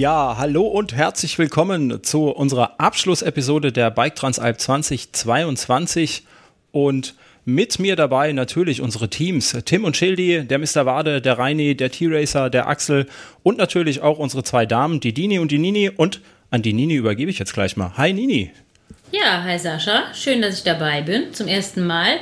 Ja, hallo und herzlich willkommen zu unserer Abschlussepisode der Bike Transalp 2022 und mit mir dabei natürlich unsere Teams, Tim und Schildi, der Mr. Wade, der Reini, der T-Racer, der Axel und natürlich auch unsere zwei Damen, die Dini und die Nini und an die Nini übergebe ich jetzt gleich mal. Hi Nini. Ja, hi Sascha, schön, dass ich dabei bin, zum ersten Mal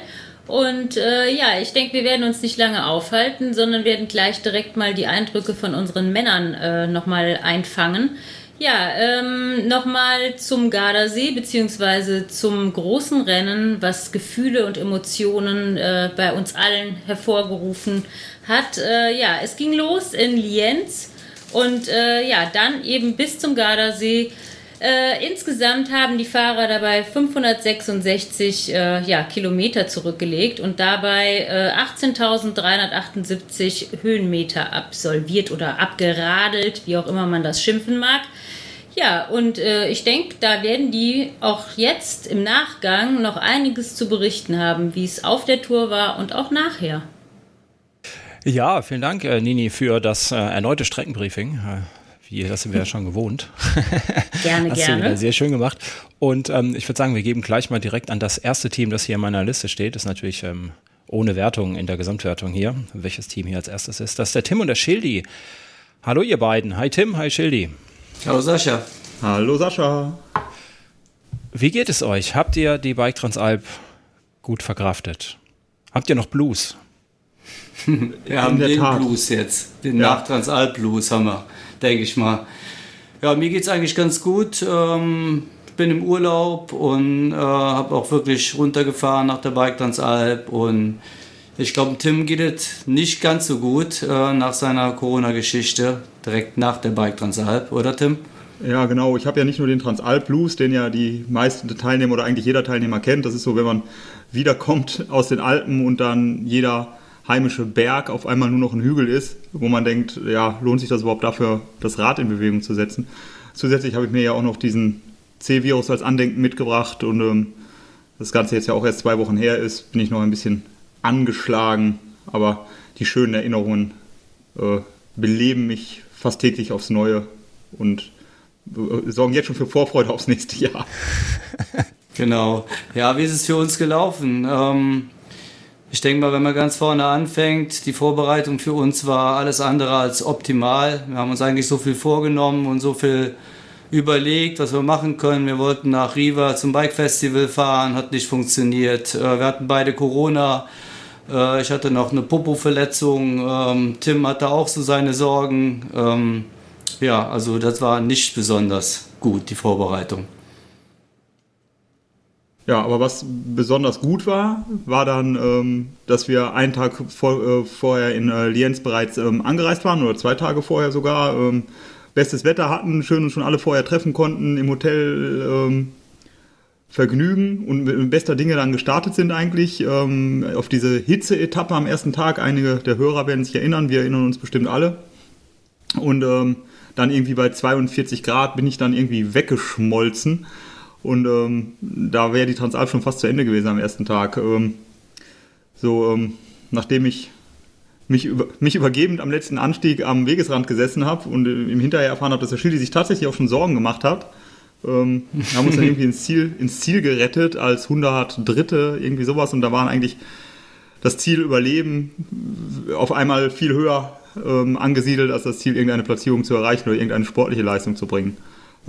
und äh, ja, ich denke, wir werden uns nicht lange aufhalten, sondern werden gleich direkt mal die Eindrücke von unseren Männern äh, nochmal einfangen. Ja, ähm, nochmal zum Gardasee, beziehungsweise zum großen Rennen, was Gefühle und Emotionen äh, bei uns allen hervorgerufen hat. Äh, ja, es ging los in Lienz und äh, ja, dann eben bis zum Gardasee äh, insgesamt haben die Fahrer dabei 566 äh, ja, Kilometer zurückgelegt und dabei äh, 18.378 Höhenmeter absolviert oder abgeradelt, wie auch immer man das schimpfen mag. Ja, und äh, ich denke, da werden die auch jetzt im Nachgang noch einiges zu berichten haben, wie es auf der Tour war und auch nachher. Ja, vielen Dank, äh, Nini, für das äh, erneute Streckenbriefing. Äh, wie, das sind wir ja schon gewohnt. Gerne, Hast gerne. Du sehr schön gemacht. Und ähm, ich würde sagen, wir geben gleich mal direkt an das erste Team, das hier in meiner Liste steht. Das ist natürlich ähm, ohne Wertung in der Gesamtwertung hier, welches Team hier als erstes ist. Das ist der Tim und der Schildi. Hallo ihr beiden. Hi Tim, hi Schildi. Hallo Sascha. Hallo Sascha. Wie geht es euch? Habt ihr die Bike Transalp gut verkraftet? Habt ihr noch Blues? wir haben den Tat. Blues jetzt. Den ja. Nach-Transalp Blues haben wir denke ich mal. Ja, mir geht es eigentlich ganz gut. Ähm, bin im Urlaub und äh, habe auch wirklich runtergefahren nach der Bike Transalp und ich glaube, Tim geht es nicht ganz so gut äh, nach seiner Corona-Geschichte, direkt nach der Bike Transalp, oder Tim? Ja, genau. Ich habe ja nicht nur den Transalp Blues, den ja die meisten Teilnehmer oder eigentlich jeder Teilnehmer kennt. Das ist so, wenn man wiederkommt aus den Alpen und dann jeder heimische Berg auf einmal nur noch ein Hügel ist, wo man denkt, ja, lohnt sich das überhaupt dafür, das Rad in Bewegung zu setzen. Zusätzlich habe ich mir ja auch noch diesen C-Virus als Andenken mitgebracht und ähm, das Ganze jetzt ja auch erst zwei Wochen her ist, bin ich noch ein bisschen angeschlagen, aber die schönen Erinnerungen äh, beleben mich fast täglich aufs Neue und äh, sorgen jetzt schon für Vorfreude aufs nächste Jahr. Genau. Ja, wie ist es für uns gelaufen? Ähm, ich denke mal, wenn man ganz vorne anfängt, die Vorbereitung für uns war alles andere als optimal. Wir haben uns eigentlich so viel vorgenommen und so viel überlegt, was wir machen können. Wir wollten nach Riva zum Bike Festival fahren, hat nicht funktioniert. Äh, wir hatten beide Corona. Äh, ich hatte noch eine Popo-Verletzung. Ähm, Tim hatte auch so seine Sorgen. Ähm, ja, also das war nicht besonders gut, die Vorbereitung. Ja, aber was besonders gut war, war dann, ähm, dass wir einen Tag vor, äh, vorher in äh, Lienz bereits ähm, angereist waren oder zwei Tage vorher sogar. Ähm, bestes Wetter hatten, schön und schon alle vorher treffen konnten, im Hotel ähm, vergnügen und mit bester Dinge dann gestartet sind eigentlich. Ähm, auf diese Hitze-Etappe am ersten Tag, einige der Hörer werden sich erinnern, wir erinnern uns bestimmt alle. Und ähm, dann irgendwie bei 42 Grad bin ich dann irgendwie weggeschmolzen und ähm, da wäre die Transalp schon fast zu Ende gewesen am ersten Tag. Ähm, so, ähm, nachdem ich mich, über, mich übergebend am letzten Anstieg am Wegesrand gesessen habe und im Hinterher erfahren habe, dass der Schildi sich tatsächlich auch schon Sorgen gemacht hat, ähm, haben uns dann irgendwie ins Ziel, ins Ziel gerettet als 100 Dritte, irgendwie sowas. Und da waren eigentlich das Ziel Überleben auf einmal viel höher ähm, angesiedelt, als das Ziel, irgendeine Platzierung zu erreichen oder irgendeine sportliche Leistung zu bringen.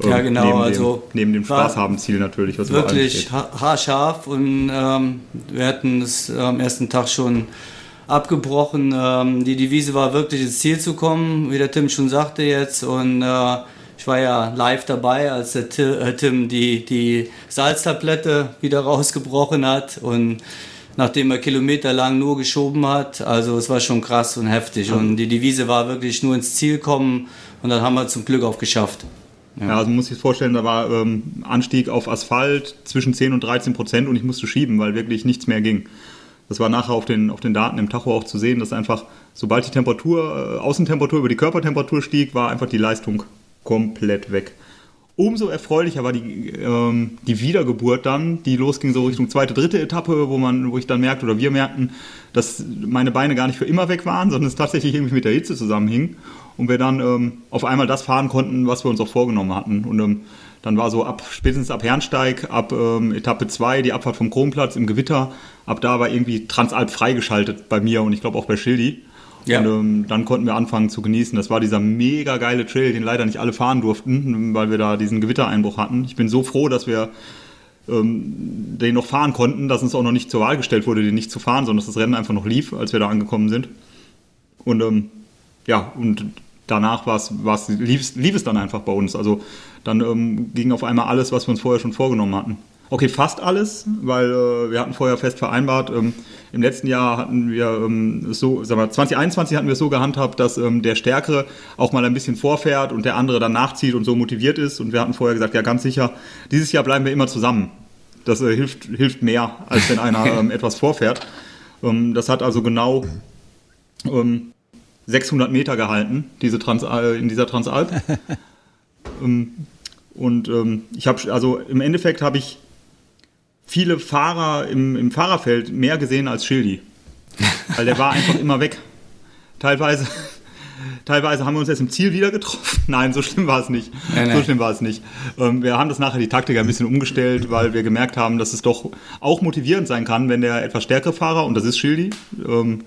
Ja, genau. Neben also dem, neben dem Spaß haben Ziel natürlich. Was wirklich haarscharf und ähm, wir hatten es am ersten Tag schon abgebrochen. Ähm, die Devise war wirklich ins Ziel zu kommen, wie der Tim schon sagte jetzt. Und äh, ich war ja live dabei, als der äh, Tim die, die Salztablette wieder rausgebrochen hat und nachdem er kilometerlang nur geschoben hat. Also es war schon krass und heftig. Und die Devise war wirklich nur ins Ziel kommen und dann haben wir es zum Glück auch geschafft. Ja. also man muss sich vorstellen, da war ähm, Anstieg auf Asphalt zwischen 10 und 13 Prozent und ich musste schieben, weil wirklich nichts mehr ging. Das war nachher auf den, auf den Daten im Tacho auch zu sehen, dass einfach, sobald die Temperatur, äh, Außentemperatur über die Körpertemperatur stieg, war einfach die Leistung komplett weg. Umso erfreulicher war die, ähm, die Wiedergeburt dann, die losging so Richtung zweite, dritte Etappe, wo man, wo ich dann merkte oder wir merkten, dass meine Beine gar nicht für immer weg waren, sondern es tatsächlich irgendwie mit der Hitze zusammenhing und wir dann ähm, auf einmal das fahren konnten, was wir uns auch vorgenommen hatten. Und ähm, dann war so ab spätestens ab Herrensteig, ab ähm, Etappe 2, die Abfahrt vom Kronplatz im Gewitter, ab da war irgendwie Transalp freigeschaltet bei mir und ich glaube auch bei Schildi. Ja. Und ähm, dann konnten wir anfangen zu genießen. Das war dieser mega geile Trail, den leider nicht alle fahren durften, weil wir da diesen Gewittereinbruch hatten. Ich bin so froh, dass wir ähm, den noch fahren konnten, dass uns auch noch nicht zur Wahl gestellt wurde, den nicht zu fahren, sondern dass das Rennen einfach noch lief, als wir da angekommen sind. Und ähm, ja, und danach war's, war's, lief, lief es dann einfach bei uns. Also dann ähm, ging auf einmal alles, was wir uns vorher schon vorgenommen hatten. Okay, fast alles, weil äh, wir hatten vorher fest vereinbart, ähm, im letzten Jahr hatten wir ähm, so, sagen wir, 2021 hatten wir es so gehandhabt, dass ähm, der Stärkere auch mal ein bisschen vorfährt und der andere dann nachzieht und so motiviert ist. Und wir hatten vorher gesagt, ja ganz sicher, dieses Jahr bleiben wir immer zusammen. Das äh, hilft, hilft mehr, als wenn einer ähm, etwas vorfährt. Ähm, das hat also genau 600 ähm, Meter gehalten, diese Trans äh, in dieser Transalp. und ich habe, also im Endeffekt habe ich viele Fahrer im, im Fahrerfeld mehr gesehen als Schildi. Weil der war einfach immer weg. Teilweise, teilweise haben wir uns erst im Ziel wieder getroffen. Nein, so schlimm war es nicht. Nein, so schlimm war es nicht. Ähm, wir haben das nachher die Taktik ein bisschen umgestellt, weil wir gemerkt haben, dass es doch auch motivierend sein kann, wenn der etwas stärkere Fahrer, und das ist Schildi, ähm,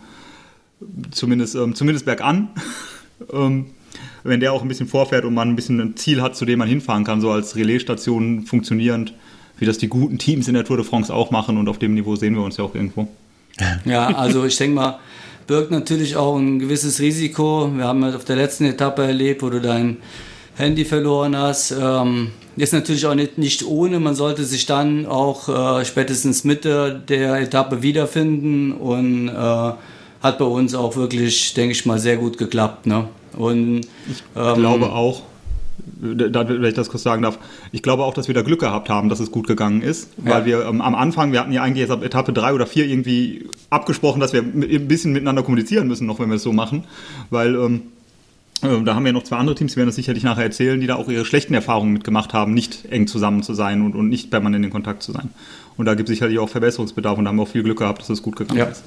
zumindest, ähm, zumindest bergan, ähm, wenn der auch ein bisschen vorfährt und man ein bisschen ein Ziel hat, zu dem man hinfahren kann, so als Relaisstation funktionierend wie das die guten Teams in der Tour de France auch machen und auf dem Niveau sehen wir uns ja auch irgendwo. Ja, also ich denke mal, birgt natürlich auch ein gewisses Risiko. Wir haben auf der letzten Etappe erlebt, wo du dein Handy verloren hast. Ähm, ist natürlich auch nicht, nicht ohne. Man sollte sich dann auch äh, spätestens Mitte der Etappe wiederfinden und äh, hat bei uns auch wirklich, denke ich mal, sehr gut geklappt. Ne? Und, ich ähm, glaube auch wenn ich das kurz sagen darf, ich glaube auch, dass wir da Glück gehabt haben, dass es gut gegangen ist, ja. weil wir ähm, am Anfang, wir hatten ja eigentlich jetzt ab Etappe 3 oder 4 irgendwie abgesprochen, dass wir ein bisschen miteinander kommunizieren müssen, noch wenn wir es so machen, weil ähm, äh, da haben wir noch zwei andere Teams, die werden das sicherlich nachher erzählen, die da auch ihre schlechten Erfahrungen mitgemacht haben, nicht eng zusammen zu sein und, und nicht permanent in Kontakt zu sein. Und da gibt es sicherlich auch Verbesserungsbedarf und da haben wir auch viel Glück gehabt, dass es gut gegangen ja. ist.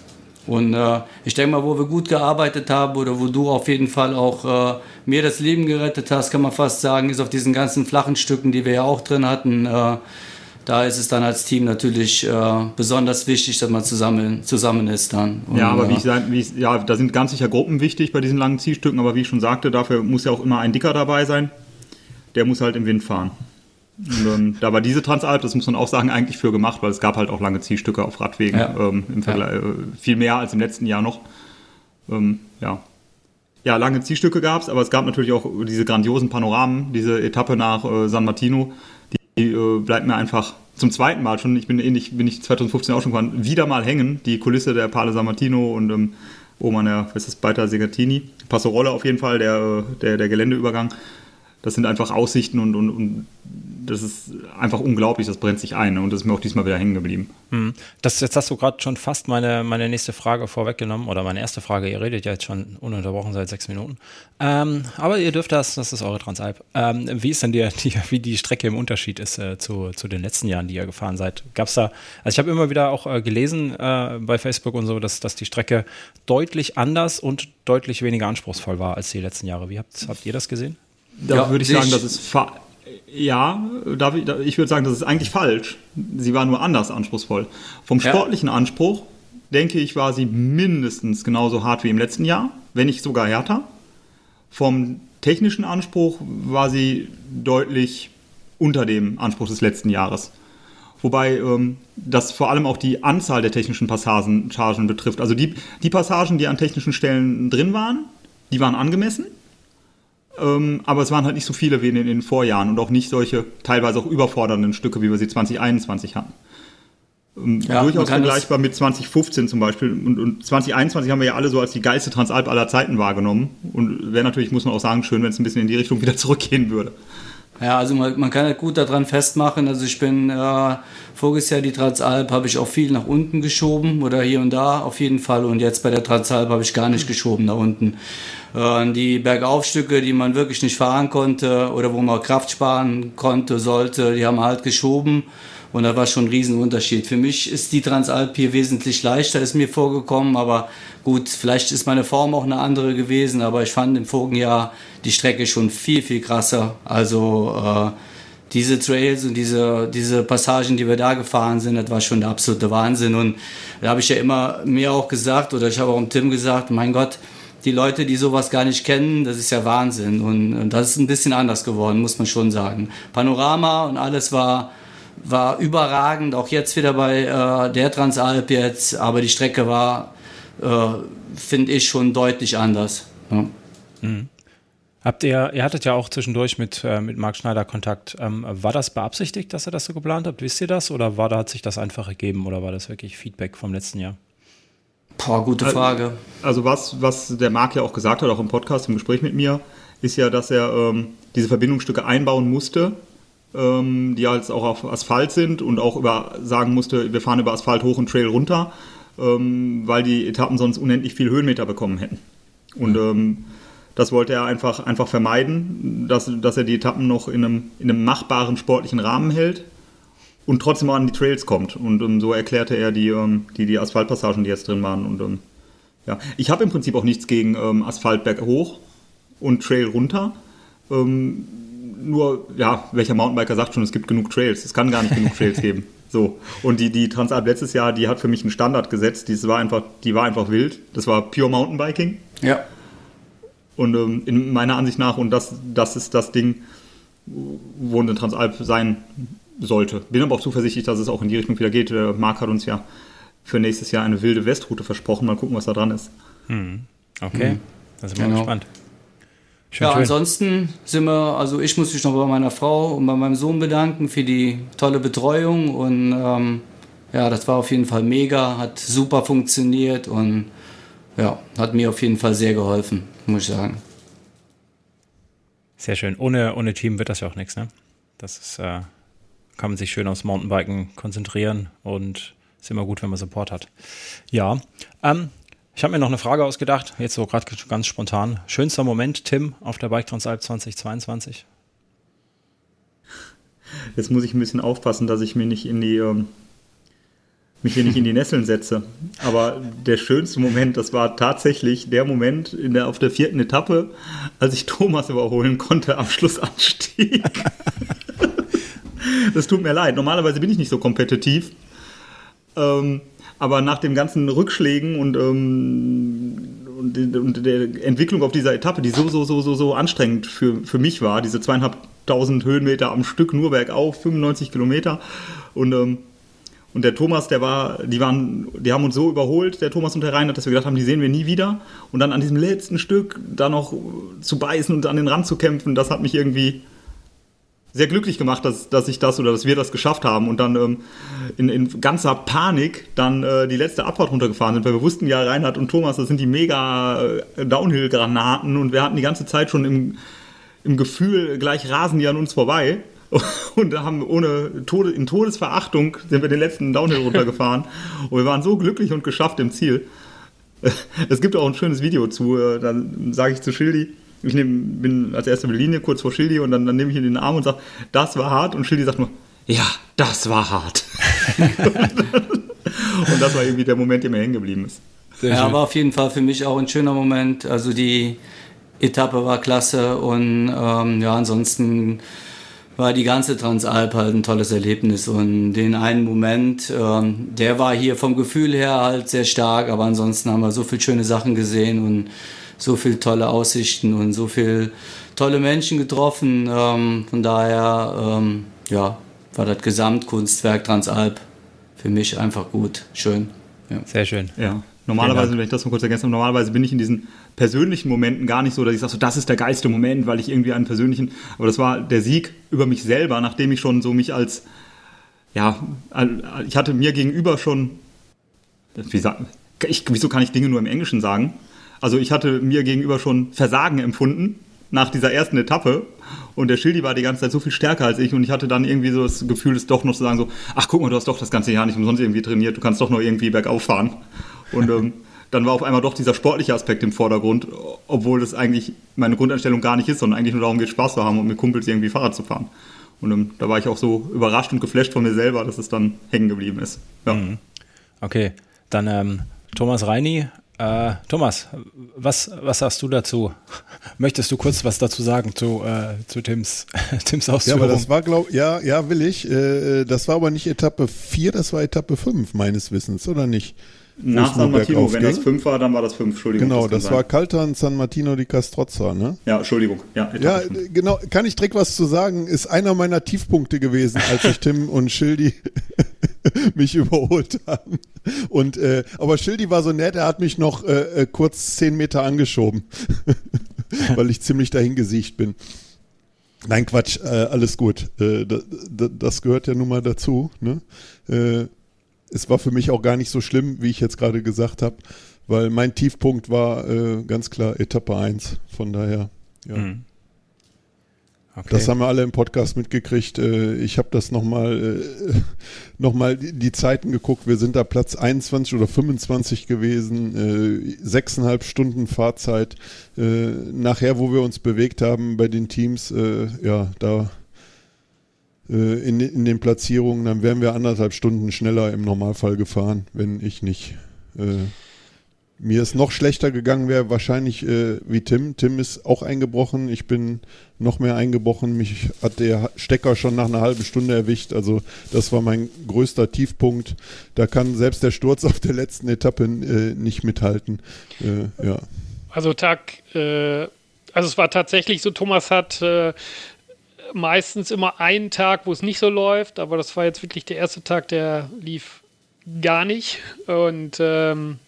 Und äh, ich denke mal, wo wir gut gearbeitet haben oder wo du auf jeden Fall auch äh, mir das Leben gerettet hast, kann man fast sagen, ist auf diesen ganzen flachen Stücken, die wir ja auch drin hatten. Äh, da ist es dann als Team natürlich äh, besonders wichtig, dass man zusammen, zusammen ist dann. Und, ja, aber wie ich, wie ich, ja, da sind ganz sicher Gruppen wichtig bei diesen langen Zielstücken, aber wie ich schon sagte, dafür muss ja auch immer ein Dicker dabei sein. Der muss halt im Wind fahren. Und, da war diese Transalp, das muss man auch sagen, eigentlich für gemacht, weil es gab halt auch lange Zielstücke auf Radwegen, ja. ähm, im Vergleich, ja. äh, viel mehr als im letzten Jahr noch. Ähm, ja. ja, lange Zielstücke gab es, aber es gab natürlich auch diese grandiosen Panoramen, diese Etappe nach äh, San Martino, die, äh, bleibt mir einfach zum zweiten Mal schon, ich bin ähnlich, bin ich 2015 auch schon gefahren, wieder mal hängen, die Kulisse der Pale San Martino und ähm, oben an der, was ist das, Beiter Segatini, Passorolle auf jeden Fall, der, äh, der, der Geländeübergang das sind einfach Aussichten und, und, und das ist einfach unglaublich, das brennt sich ein und das ist mir auch diesmal wieder hängen geblieben. Hm. Das, jetzt hast du gerade schon fast meine, meine nächste Frage vorweggenommen oder meine erste Frage. Ihr redet ja jetzt schon ununterbrochen seit sechs Minuten. Ähm, aber ihr dürft das, das ist eure Transalp. Ähm, wie ist denn die, die, wie die Strecke im Unterschied ist äh, zu, zu den letzten Jahren, die ihr gefahren seid? Gab es da, also ich habe immer wieder auch äh, gelesen äh, bei Facebook und so, dass, dass die Strecke deutlich anders und deutlich weniger anspruchsvoll war als die letzten Jahre. Wie habt, habt ihr das gesehen? Da ja, würde ich sagen, das ist ja, ich würde sagen, das ist eigentlich falsch. Sie war nur anders anspruchsvoll. Vom sportlichen ja. Anspruch, denke ich, war sie mindestens genauso hart wie im letzten Jahr, wenn nicht sogar härter. Vom technischen Anspruch war sie deutlich unter dem Anspruch des letzten Jahres. Wobei ähm, das vor allem auch die Anzahl der technischen Passagen betrifft. Also die, die Passagen, die an technischen Stellen drin waren, die waren angemessen. Ähm, aber es waren halt nicht so viele wie in den Vorjahren und auch nicht solche teilweise auch überfordernden Stücke, wie wir sie 2021 hatten. Ähm, ja, durchaus vergleichbar mit 2015 zum Beispiel. Und, und 2021 haben wir ja alle so als die geilste Transalp aller Zeiten wahrgenommen. Und wäre natürlich, muss man auch sagen, schön, wenn es ein bisschen in die Richtung wieder zurückgehen würde. Ja, also man, man kann halt gut daran festmachen. Also ich bin äh, voriges Jahr die Transalp habe ich auch viel nach unten geschoben oder hier und da auf jeden Fall. Und jetzt bei der Transalp habe ich gar nicht geschoben nach unten. Äh, die Bergaufstücke, die man wirklich nicht fahren konnte oder wo man Kraft sparen konnte, sollte, die haben halt geschoben. Und da war schon ein Riesenunterschied. Für mich ist die Transalp hier wesentlich leichter, ist mir vorgekommen. Aber gut, vielleicht ist meine Form auch eine andere gewesen. Aber ich fand im vorigen Jahr die Strecke schon viel, viel krasser. Also äh, diese Trails und diese, diese Passagen, die wir da gefahren sind, das war schon der absolute Wahnsinn. Und da habe ich ja immer mir auch gesagt, oder ich habe auch Tim gesagt, mein Gott, die Leute, die sowas gar nicht kennen, das ist ja Wahnsinn. Und das ist ein bisschen anders geworden, muss man schon sagen. Panorama und alles war war überragend, auch jetzt wieder bei äh, der Transalp jetzt, aber die Strecke war, äh, finde ich, schon deutlich anders. Ja. Mhm. Habt ihr, ihr hattet ja auch zwischendurch mit, äh, mit Marc Schneider Kontakt. Ähm, war das beabsichtigt, dass ihr das so geplant habt? Wisst ihr das? Oder war da hat sich das einfach ergeben oder war das wirklich Feedback vom letzten Jahr? Boah, gute Frage. Also, also was, was der Marc ja auch gesagt hat, auch im Podcast, im Gespräch mit mir, ist ja, dass er ähm, diese Verbindungsstücke einbauen musste, ähm, die halt auch auf Asphalt sind und auch über sagen musste, wir fahren über Asphalt hoch und Trail runter, ähm, weil die Etappen sonst unendlich viel Höhenmeter bekommen hätten. Und ähm, das wollte er einfach, einfach vermeiden, dass, dass er die Etappen noch in einem, in einem machbaren sportlichen Rahmen hält und trotzdem auch an die Trails kommt. Und um, ähm, so erklärte er die, ähm, die, die Asphaltpassagen, die jetzt drin waren. Und um, ja, ich habe im Prinzip auch nichts gegen ähm, Asphalt hoch und Trail runter. Nur, ja, welcher Mountainbiker sagt schon, es gibt genug Trails. Es kann gar nicht genug Trails geben. So. Und die, die Transalp letztes Jahr, die hat für mich einen Standard gesetzt. Die war einfach, die war einfach wild. Das war Pure Mountainbiking. Ja. Und ähm, in meiner Ansicht nach, und das, das ist das Ding, wo eine Transalp sein sollte. Bin aber auch zuversichtlich, dass es auch in die Richtung wieder geht. Der Marc hat uns ja für nächstes Jahr eine wilde Westroute versprochen. Mal gucken, was da dran ist. Hm. Okay, hm. da sind wir genau. gespannt. Schön, ja, schön. ansonsten sind wir, also ich muss mich noch bei meiner Frau und bei meinem Sohn bedanken für die tolle Betreuung und ähm, ja, das war auf jeden Fall mega, hat super funktioniert und ja, hat mir auf jeden Fall sehr geholfen, muss ich sagen. Sehr schön. Ohne, ohne Team wird das ja auch nichts, ne? Das ist, äh, kann man sich schön aufs Mountainbiken konzentrieren und ist immer gut, wenn man Support hat. Ja, ähm, ich habe mir noch eine Frage ausgedacht, jetzt so gerade ganz spontan. Schönster Moment, Tim, auf der Bike Transalp 2022? Jetzt muss ich ein bisschen aufpassen, dass ich mir nicht in die, ähm, mich hier nicht in die Nesseln setze. Aber der schönste Moment, das war tatsächlich der Moment in der, auf der vierten Etappe, als ich Thomas überholen konnte am Schlussanstieg. das tut mir leid. Normalerweise bin ich nicht so kompetitiv. Ähm, aber nach den ganzen Rückschlägen und, ähm, und, und, der Entwicklung auf dieser Etappe, die so, so, so, so, so anstrengend für, für mich war, diese zweieinhalbtausend Höhenmeter am Stück nur bergauf, 95 Kilometer und ähm, und der Thomas, der war, die waren, die haben uns so überholt, der Thomas und der Reinhard, dass wir gedacht haben, die sehen wir nie wieder. Und dann an diesem letzten Stück da noch zu beißen und an den Rand zu kämpfen, das hat mich irgendwie, sehr glücklich gemacht, dass, dass ich das oder dass wir das geschafft haben und dann ähm, in, in ganzer Panik dann äh, die letzte Abfahrt runtergefahren sind, weil wir wussten ja, Reinhard und Thomas, das sind die mega äh, Downhill-Granaten und wir hatten die ganze Zeit schon im, im Gefühl, gleich rasen die an uns vorbei. Und da haben ohne Tode, in Todesverachtung sind wir den letzten Downhill runtergefahren. und wir waren so glücklich und geschafft im Ziel. Es gibt auch ein schönes Video zu, äh, dann sage ich zu Schildi, ich nehm, bin als erste Linie kurz vor Schildi und dann, dann nehme ich ihn in den Arm und sage, das war hart. Und Schildi sagt nur, ja, das war hart. und das war irgendwie der Moment, der mir hängen geblieben ist. Ja, war auf jeden Fall für mich auch ein schöner Moment. Also die Etappe war klasse und ähm, ja, ansonsten war die ganze Transalp halt ein tolles Erlebnis und den einen Moment, ähm, der war hier vom Gefühl her halt sehr stark, aber ansonsten haben wir so viele schöne Sachen gesehen und so viele tolle Aussichten und so viele tolle Menschen getroffen. Ähm, von daher, ähm, ja, war das Gesamtkunstwerk Transalp für mich einfach gut, schön. Ja. Sehr schön. Ja. Normalerweise, wenn ich das mal kurz ergänze, normalerweise bin ich in diesen persönlichen Momenten gar nicht so, dass ich sage, so, das ist der geilste Moment, weil ich irgendwie einen persönlichen, aber das war der Sieg über mich selber, nachdem ich schon so mich als, ja, ich hatte mir gegenüber schon, wie sagen, ich, wieso kann ich Dinge nur im Englischen sagen? Also ich hatte mir gegenüber schon Versagen empfunden nach dieser ersten Etappe und der Schildi war die ganze Zeit so viel stärker als ich und ich hatte dann irgendwie so das Gefühl, es doch noch zu sagen so, ach guck mal, du hast doch das ganze Jahr nicht umsonst irgendwie trainiert, du kannst doch noch irgendwie bergauf fahren. Und ähm, dann war auf einmal doch dieser sportliche Aspekt im Vordergrund, obwohl das eigentlich meine Grundeinstellung gar nicht ist, sondern eigentlich nur darum geht, Spaß zu haben und mit Kumpels irgendwie Fahrrad zu fahren. Und ähm, da war ich auch so überrascht und geflasht von mir selber, dass es dann hängen geblieben ist. Ja. Mhm. Okay, dann ähm, Thomas Reini. Äh, Thomas, was, was sagst du dazu? Möchtest du kurz was dazu sagen zu, äh, zu Tims, Tims Ausführung? Ja, aber das war, glaube ja, ja, will ich. Äh, das war aber nicht Etappe 4, das war Etappe 5, meines Wissens, oder nicht? Nach San Martino, wenn das 5 war, dann war das 5, Entschuldigung. Genau, das, das war Caltan San Martino di Castrozza, ne? Ja, Entschuldigung. Ja, ja genau, kann ich direkt was zu sagen, ist einer meiner Tiefpunkte gewesen, als ich Tim und Schildi mich überholt haben. Und, äh, aber Schildi war so nett, er hat mich noch äh, äh kurz 10 Meter angeschoben, weil ich ziemlich dahin gesiegt bin. Nein, Quatsch, äh, alles gut. Äh, das gehört ja nun mal dazu. Ne? Äh, es war für mich auch gar nicht so schlimm, wie ich jetzt gerade gesagt habe, weil mein Tiefpunkt war äh, ganz klar Etappe 1. Von daher, ja. Mhm. Okay. Das haben wir alle im Podcast mitgekriegt. Äh, ich habe das nochmal äh, noch mal die Zeiten geguckt. Wir sind da Platz 21 oder 25 gewesen. Äh, sechseinhalb Stunden Fahrzeit. Nachher, wo wir uns bewegt haben bei den Teams, ja, da äh, in, in den Platzierungen, dann wären wir anderthalb Stunden schneller im Normalfall gefahren, wenn ich nicht äh, mir es noch schlechter gegangen wäre, wahrscheinlich äh, wie Tim. Tim ist auch eingebrochen, ich bin noch mehr eingebrochen. Mich hat der Stecker schon nach einer halben Stunde erwischt. Also das war mein größter Tiefpunkt. Da kann selbst der Sturz auf der letzten Etappe äh, nicht mithalten. Äh, ja. Also Tag, äh, also es war tatsächlich so, Thomas hat äh, meistens immer einen Tag, wo es nicht so läuft, aber das war jetzt wirklich der erste Tag, der lief gar nicht. Und ähm,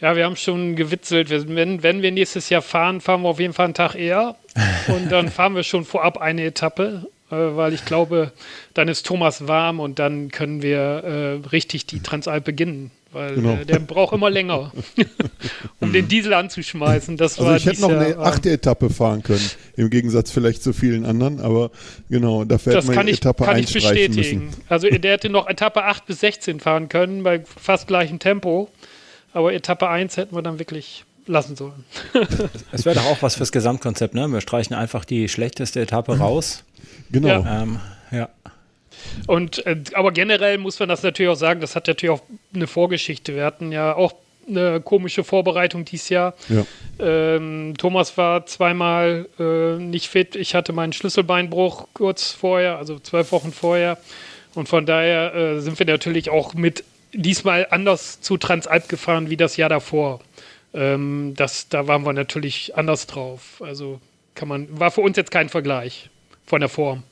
ja, wir haben schon gewitzelt. Wenn, wenn wir nächstes Jahr fahren, fahren wir auf jeden Fall einen Tag eher. Und dann fahren wir schon vorab eine Etappe, äh, weil ich glaube, dann ist Thomas warm und dann können wir äh, richtig die Transalp beginnen weil genau. äh, der braucht immer länger, um den Diesel anzuschmeißen. Das also ich hätte noch eine achte Etappe fahren können, im Gegensatz vielleicht zu vielen anderen, aber genau, dafür hätte man ich, Etappe kann 1 ich bestätigen. Müssen. Also der hätte noch Etappe 8 bis 16 fahren können, bei fast gleichem Tempo, aber Etappe 1 hätten wir dann wirklich lassen sollen. Es wäre doch auch was fürs Gesamtkonzept, ne? Wir streichen einfach die schlechteste Etappe raus. Genau. Ja. Ähm, ja. Und äh, aber generell muss man das natürlich auch sagen, das hat natürlich auch eine Vorgeschichte. Wir hatten ja auch eine komische Vorbereitung dieses Jahr. Ja. Ähm, Thomas war zweimal äh, nicht fit. Ich hatte meinen Schlüsselbeinbruch kurz vorher, also zwölf Wochen vorher. Und von daher äh, sind wir natürlich auch mit diesmal anders zu Transalp gefahren wie das Jahr davor. Ähm, das, da waren wir natürlich anders drauf. Also kann man, war für uns jetzt kein Vergleich von der Form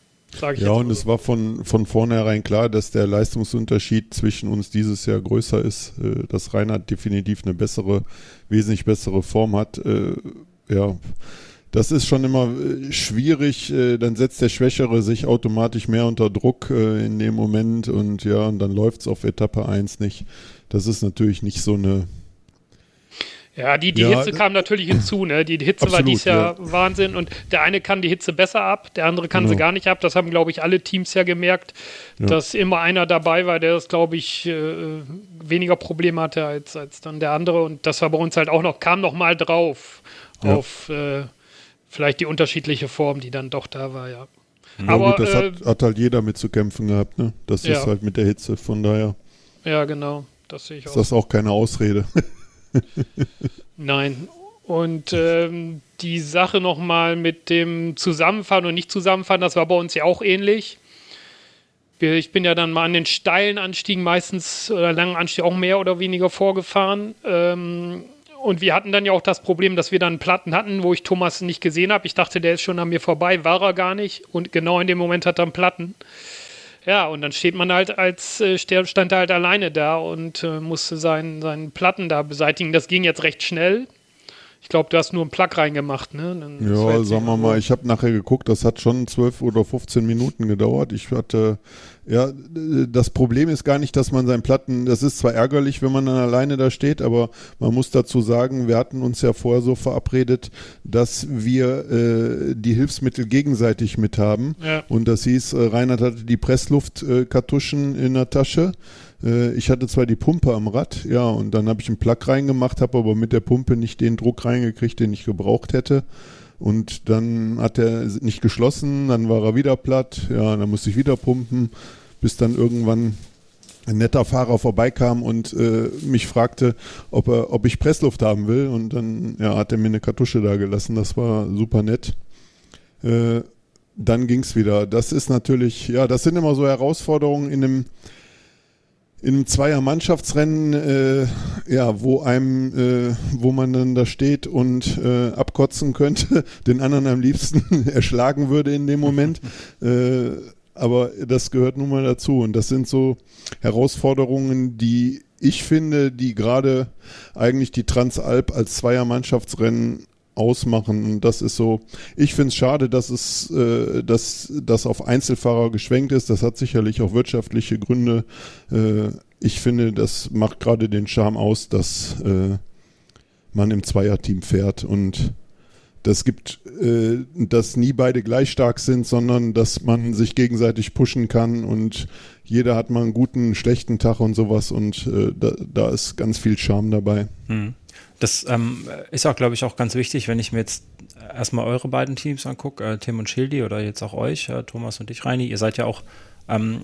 ich Ja, und so. es war von, von vornherein klar, dass der Leistungsunterschied zwischen uns dieses Jahr größer ist, äh, dass Reinhard definitiv eine bessere, wesentlich bessere Form hat. Äh, ja, das ist schon immer äh, schwierig. Äh, dann setzt der Schwächere sich automatisch mehr unter Druck äh, in dem Moment und ja, und dann läuft es auf Etappe 1 nicht. Das ist natürlich nicht so eine ja, die, die ja, Hitze kam natürlich hinzu. Ne? Die Hitze absolut, war dies Jahr ja. Wahnsinn. Und der eine kann die Hitze besser ab, der andere kann genau. sie gar nicht ab. Das haben, glaube ich, alle Teams ja gemerkt, ja. dass immer einer dabei war, der das, glaube ich, äh, weniger Probleme hatte als, als dann der andere. Und das war bei uns halt auch noch, kam noch mal drauf auf äh, vielleicht die unterschiedliche Form, die dann doch da war, ja. Aber gut, das äh, hat, hat, halt jeder mit zu kämpfen gehabt, ne? Das ist halt mit der Hitze, von daher. Ja, genau. Das sehe ich auch. Ist das auch keine Ausrede? Nein. Und ähm, die Sache nochmal mit dem Zusammenfahren und nicht Zusammenfahren, das war bei uns ja auch ähnlich. Ich bin ja dann mal an den steilen Anstiegen meistens oder langen Anstiegen auch mehr oder weniger vorgefahren. Ähm, und wir hatten dann ja auch das Problem, dass wir dann Platten hatten, wo ich Thomas nicht gesehen habe. Ich dachte, der ist schon an mir vorbei, war er gar nicht. Und genau in dem Moment hat er einen Platten. Ja, und dann steht man halt als, äh, stand er halt alleine da und äh, musste seinen, seinen Platten da beseitigen. Das ging jetzt recht schnell. Ich glaube, du hast nur einen Plug reingemacht, ne? Dann ja, sagen wir mal, ich habe nachher geguckt, das hat schon 12 oder 15 Minuten gedauert. Ich hatte, ja, das Problem ist gar nicht, dass man seinen Platten, das ist zwar ärgerlich, wenn man dann alleine da steht, aber man muss dazu sagen, wir hatten uns ja vorher so verabredet, dass wir äh, die Hilfsmittel gegenseitig mit haben. Ja. Und das hieß, äh, Reinhard hatte die Pressluftkartuschen äh, in der Tasche äh, ich hatte zwar die Pumpe am Rad, ja, und dann habe ich einen Plug reingemacht, habe aber mit der Pumpe nicht den Druck reingekriegt, den ich gebraucht hätte. Und dann hat er nicht geschlossen, dann war er wieder platt, ja, dann musste ich wieder pumpen, bis dann irgendwann ein netter Fahrer vorbeikam und äh, mich fragte, ob, er, ob ich Pressluft haben will. Und dann ja, hat er mir eine Kartusche da gelassen. Das war super nett. Äh, dann ging es wieder. Das ist natürlich, ja, das sind immer so Herausforderungen in einem in einem Zweier-Mannschaftsrennen, äh, ja, wo einem, äh, wo man dann da steht und äh, abkotzen könnte, den anderen am liebsten erschlagen würde in dem Moment. Äh, aber das gehört nun mal dazu. Und das sind so Herausforderungen, die ich finde, die gerade eigentlich die Transalp als Zweier-Mannschaftsrennen ausmachen. Und das ist so, ich finde es schade, dass es, äh, dass das auf Einzelfahrer geschwenkt ist. Das hat sicherlich auch wirtschaftliche Gründe. Äh, ich finde, das macht gerade den Charme aus, dass äh, man im Zweierteam fährt und das gibt, äh, dass nie beide gleich stark sind, sondern dass man sich gegenseitig pushen kann und jeder hat mal einen guten, schlechten Tag und sowas und äh, da, da, ist ganz viel Charme dabei. Hm. Das ähm, ist auch, glaube ich, auch ganz wichtig, wenn ich mir jetzt erstmal eure beiden Teams angucke, äh, Tim und Schildi oder jetzt auch euch, äh, Thomas und dich, Reini. Ihr seid ja auch ähm,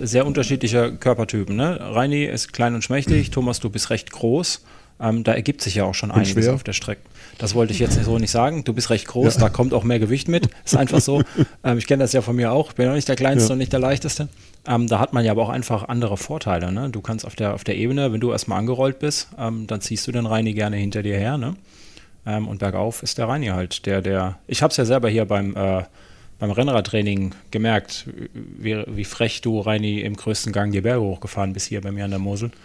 sehr unterschiedliche Körpertypen. Ne? Reini ist klein und schmächtig, Thomas, du bist recht groß. Ähm, da ergibt sich ja auch schon und einiges schwer. auf der Strecke. Das wollte ich jetzt so nicht sagen. Du bist recht groß, ja. da kommt auch mehr Gewicht mit. Ist einfach so. ähm, ich kenne das ja von mir auch. Bin auch nicht der Kleinste ja. und nicht der Leichteste. Ähm, da hat man ja aber auch einfach andere Vorteile. Ne? Du kannst auf der, auf der Ebene, wenn du erstmal angerollt bist, ähm, dann ziehst du den Reini gerne hinter dir her. Ne? Ähm, und bergauf ist der Reini halt der, der. Ich habe es ja selber hier beim, äh, beim Rennradtraining gemerkt, wie, wie frech du, Reini, im größten Gang die Berge hochgefahren bist hier bei mir an der Mosel.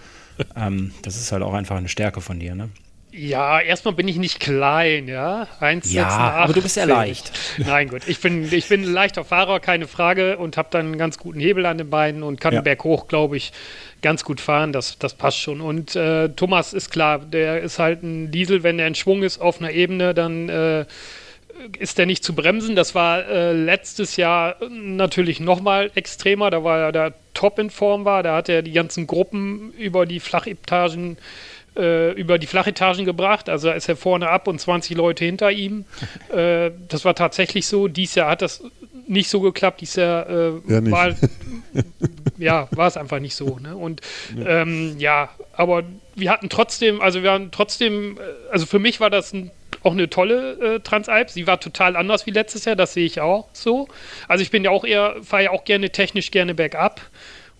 Ähm, das ist halt auch einfach eine Stärke von dir. Ne? Ja, erstmal bin ich nicht klein, ja. 1, ja, 6, 8, aber du bist ja leicht. Nein, gut. Ich bin, ich bin ein leichter Fahrer, keine Frage, und habe dann einen ganz guten Hebel an den Beinen und kann ja. berghoch, glaube ich, ganz gut fahren. Das, das passt schon. Und äh, Thomas ist klar, der ist halt ein Diesel, wenn er in Schwung ist auf einer Ebene, dann äh, ist der nicht zu bremsen. Das war äh, letztes Jahr natürlich nochmal extremer. Da war er da top in Form war. Da hat er die ganzen Gruppen über die Flachetagen äh, über die Flachetagen gebracht. Also ist er vorne ab und 20 Leute hinter ihm. äh, das war tatsächlich so. Dies Jahr hat das nicht so geklappt. Dies Jahr äh, ja, war, ja, war es einfach nicht so. Ne? Und ja. Ähm, ja, aber wir hatten trotzdem, also wir haben trotzdem, äh, also für mich war das ein auch eine tolle äh, Transalp. Sie war total anders wie letztes Jahr, das sehe ich auch so. Also ich bin ja auch eher, fahre ja auch gerne technisch gerne bergab.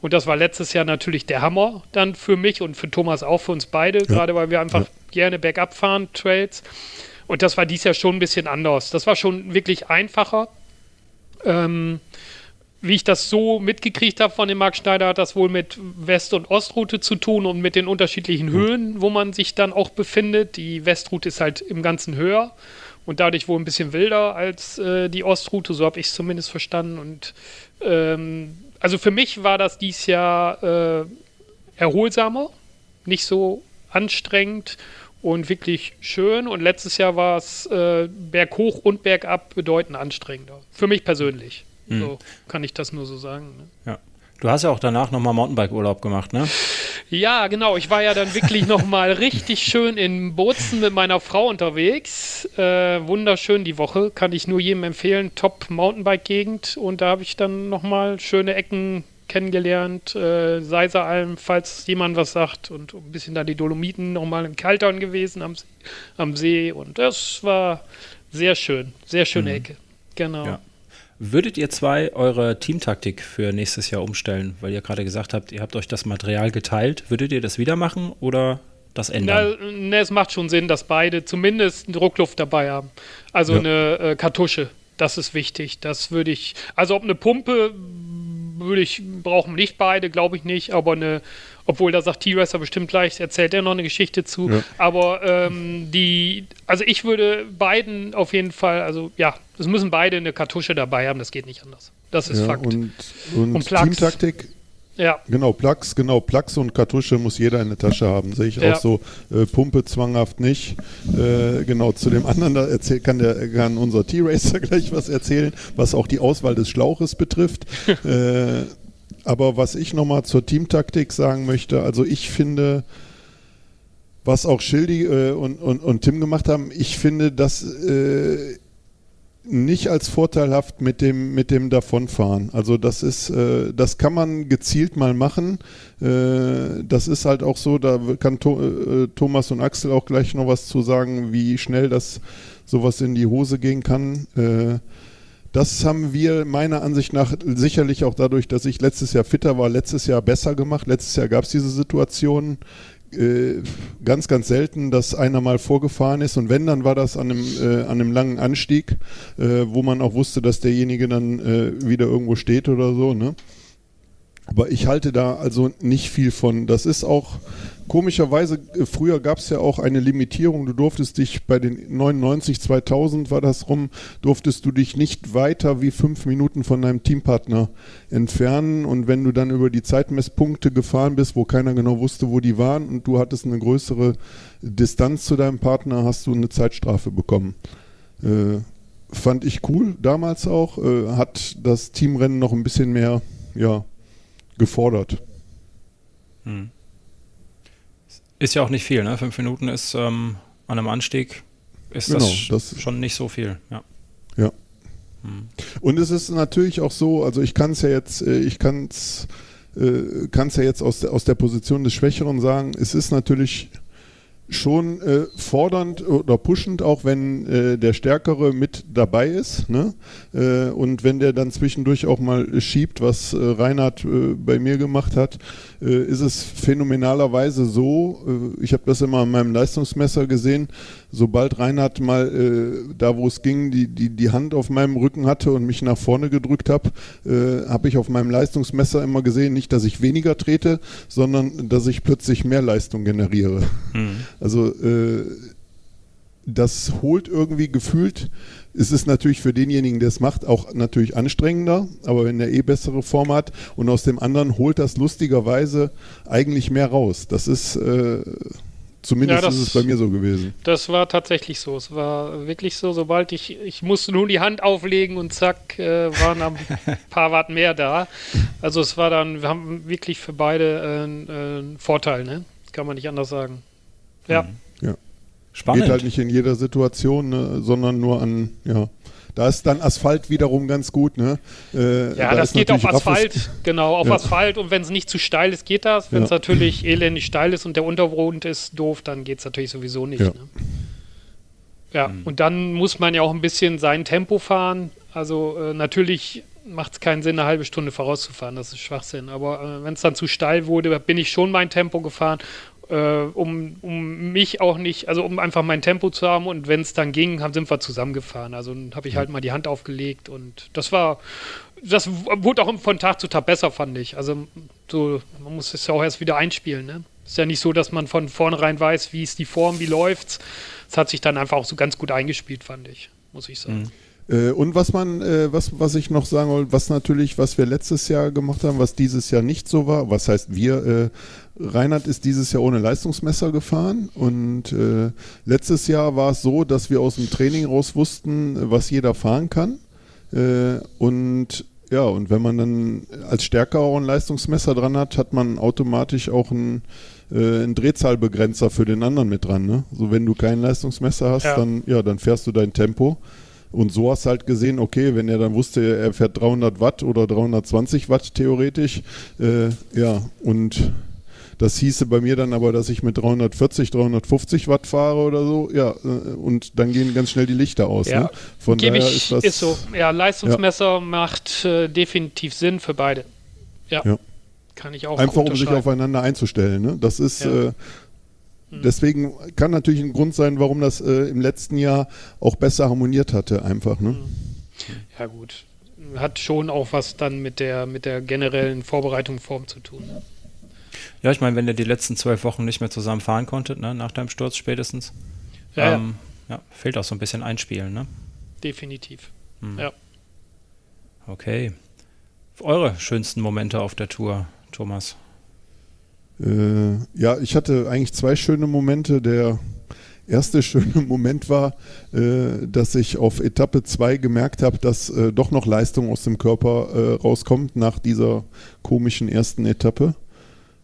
Und das war letztes Jahr natürlich der Hammer dann für mich und für Thomas auch, für uns beide, ja. gerade weil wir einfach ja. gerne bergab fahren, Trails. Und das war dies Jahr schon ein bisschen anders. Das war schon wirklich einfacher. Ähm, wie ich das so mitgekriegt habe von dem Marc Schneider, hat das wohl mit West- und Ostroute zu tun und mit den unterschiedlichen Höhen, wo man sich dann auch befindet. Die Westroute ist halt im Ganzen höher und dadurch wohl ein bisschen wilder als äh, die Ostroute, so habe ich es zumindest verstanden. Und ähm, also für mich war das dieses Jahr äh, erholsamer, nicht so anstrengend und wirklich schön. Und letztes Jahr war es äh, berghoch und bergab bedeutend anstrengender. Für mich persönlich. Mhm. So kann ich das nur so sagen. Ne? Ja. Du hast ja auch danach nochmal Mountainbike-Urlaub gemacht, ne? Ja, genau. Ich war ja dann wirklich nochmal richtig schön in Bozen mit meiner Frau unterwegs. Äh, wunderschön die Woche, kann ich nur jedem empfehlen. Top Mountainbike-Gegend. Und da habe ich dann nochmal schöne Ecken kennengelernt. Äh, Seiseralm, falls jemand was sagt. Und ein bisschen da die Dolomiten nochmal in Kaltern gewesen am, am See. Und das war sehr schön. Sehr schöne mhm. Ecke. Genau. Ja. Würdet ihr zwei eure Teamtaktik für nächstes Jahr umstellen? Weil ihr gerade gesagt habt, ihr habt euch das Material geteilt. Würdet ihr das wieder machen oder das ändern? Na, ne, es macht schon Sinn, dass beide zumindest Druckluft dabei haben. Also ja. eine äh, Kartusche. Das ist wichtig. Das würde ich. Also ob eine Pumpe würde ich, brauchen nicht beide, glaube ich nicht, aber eine, obwohl da sagt T-Racer bestimmt gleich, erzählt er noch eine Geschichte zu. Ja. Aber ähm, die, also ich würde beiden auf jeden Fall, also ja, es müssen beide eine Kartusche dabei haben, das geht nicht anders. Das ist ja, Fakt. Und, und, und Teamtaktik ja. Genau, Plugs, genau, Plugs und Kartusche muss jeder in der Tasche haben. Sehe ich ja. auch so. Äh, Pumpe zwanghaft nicht. Äh, genau, zu dem anderen da erzähl, kann, der, kann unser T-Racer gleich was erzählen, was auch die Auswahl des Schlauches betrifft. äh, aber was ich nochmal zur Teamtaktik sagen möchte, also ich finde, was auch Schildi äh, und, und, und Tim gemacht haben, ich finde, dass äh, nicht als vorteilhaft mit dem, mit dem Davonfahren. Also das ist, äh, das kann man gezielt mal machen. Äh, das ist halt auch so, da kann to äh, Thomas und Axel auch gleich noch was zu sagen, wie schnell das sowas in die Hose gehen kann. Das haben wir meiner Ansicht nach sicherlich auch dadurch, dass ich letztes Jahr fitter war, letztes Jahr besser gemacht. Letztes Jahr gab es diese Situation äh, ganz, ganz selten, dass einer mal vorgefahren ist und wenn, dann war das an einem, äh, an einem langen Anstieg, äh, wo man auch wusste, dass derjenige dann äh, wieder irgendwo steht oder so. Ne? Aber ich halte da also nicht viel von. Das ist auch komischerweise, äh, früher gab es ja auch eine Limitierung. Du durftest dich bei den 99, 2000 war das rum, durftest du dich nicht weiter wie fünf Minuten von deinem Teampartner entfernen. Und wenn du dann über die Zeitmesspunkte gefahren bist, wo keiner genau wusste, wo die waren, und du hattest eine größere Distanz zu deinem Partner, hast du eine Zeitstrafe bekommen. Äh, fand ich cool damals auch. Äh, hat das Teamrennen noch ein bisschen mehr, ja, gefordert. Hm. Ist ja auch nicht viel, ne? Fünf Minuten ist ähm, an einem Anstieg ist genau, das, das, schon nicht so viel, ja. Ja. Hm. Und es ist natürlich auch so, also ich kann es ja jetzt, äh, ich kann es äh, ja jetzt aus, aus der Position des Schwächeren sagen, es ist natürlich schon äh, fordernd oder pushend, auch wenn äh, der Stärkere mit dabei ist. Ne? Äh, und wenn der dann zwischendurch auch mal schiebt, was äh, Reinhard äh, bei mir gemacht hat, äh, ist es phänomenalerweise so, ich habe das immer an meinem Leistungsmesser gesehen, sobald Reinhard mal äh, da, wo es ging, die, die, die Hand auf meinem Rücken hatte und mich nach vorne gedrückt habe, äh, habe ich auf meinem Leistungsmesser immer gesehen, nicht, dass ich weniger trete, sondern dass ich plötzlich mehr Leistung generiere. Mhm. Also äh, das holt irgendwie gefühlt. Es ist natürlich für denjenigen, der es macht, auch natürlich anstrengender, aber wenn er eh bessere Form hat und aus dem anderen holt das lustigerweise eigentlich mehr raus. Das ist äh, Zumindest ja, das, ist es bei mir so gewesen. Das war tatsächlich so. Es war wirklich so, sobald ich, ich musste nur die Hand auflegen und zack, äh, waren ein paar Watt mehr da. Also es war dann, wir haben wirklich für beide äh, einen Vorteil, ne? Kann man nicht anders sagen. Ja. Mhm. Ja. Spannend. Geht halt nicht in jeder Situation, ne, sondern nur an, ja, da ist dann Asphalt wiederum ganz gut, ne? Äh, ja, da das geht auf Asphalt, Raffes. genau, auf ja. Asphalt und wenn es nicht zu steil ist, geht das. Wenn es ja. natürlich elendig steil ist und der Untergrund ist doof, dann geht es natürlich sowieso nicht. Ja, ne? ja. Mhm. und dann muss man ja auch ein bisschen sein Tempo fahren. Also äh, natürlich macht es keinen Sinn, eine halbe Stunde vorauszufahren, das ist Schwachsinn. Aber äh, wenn es dann zu steil wurde, bin ich schon mein Tempo gefahren äh, um, um mich auch nicht, also um einfach mein Tempo zu haben und wenn es dann ging, haben, sind wir zusammengefahren. Also habe ich halt mal die Hand aufgelegt und das war, das wurde auch von Tag zu Tag besser, fand ich. Also so, man muss es ja auch erst wieder einspielen, ne? Ist ja nicht so, dass man von vornherein weiß, wie ist die Form, wie läuft's. Es hat sich dann einfach auch so ganz gut eingespielt, fand ich, muss ich sagen. Mhm. Äh, und was man, äh, was, was ich noch sagen wollte, was natürlich, was wir letztes Jahr gemacht haben, was dieses Jahr nicht so war, was heißt wir, äh, Reinhard ist dieses Jahr ohne Leistungsmesser gefahren und äh, letztes Jahr war es so, dass wir aus dem Training raus wussten, was jeder fahren kann. Äh, und ja, und wenn man dann als Stärker auch ein Leistungsmesser dran hat, hat man automatisch auch einen, äh, einen Drehzahlbegrenzer für den anderen mit dran. Ne? So wenn du kein Leistungsmesser hast, ja. dann ja, dann fährst du dein Tempo. Und so hast du halt gesehen, okay, wenn er dann wusste, er fährt 300 Watt oder 320 Watt theoretisch, äh, ja, und das hieße bei mir dann aber, dass ich mit 340, 350 Watt fahre oder so. Ja, äh, und dann gehen ganz schnell die Lichter aus. Ja. Ne? Von daher ich, ist das. Ist so. Ja, Leistungsmesser ja. macht äh, definitiv Sinn für beide. Ja. ja. Kann ich auch Einfach um sich aufeinander einzustellen. Ne? Das ist. Ja. Äh, hm. Deswegen kann natürlich ein Grund sein, warum das äh, im letzten Jahr auch besser harmoniert hatte, einfach. Ne? Hm. Ja, gut hat schon auch was dann mit der, mit der generellen Vorbereitung Form zu tun. Ja, ich meine, wenn ihr die letzten zwölf Wochen nicht mehr zusammen fahren konntet, ne, nach deinem Sturz spätestens, Ja, ähm, ja, fehlt auch so ein bisschen Einspielen, ne? definitiv. Hm. Ja. Okay. Eure schönsten Momente auf der Tour, Thomas? Äh, ja, ich hatte eigentlich zwei schöne Momente. Der erste schöne Moment war, äh, dass ich auf Etappe 2 gemerkt habe, dass äh, doch noch Leistung aus dem Körper äh, rauskommt nach dieser komischen ersten Etappe.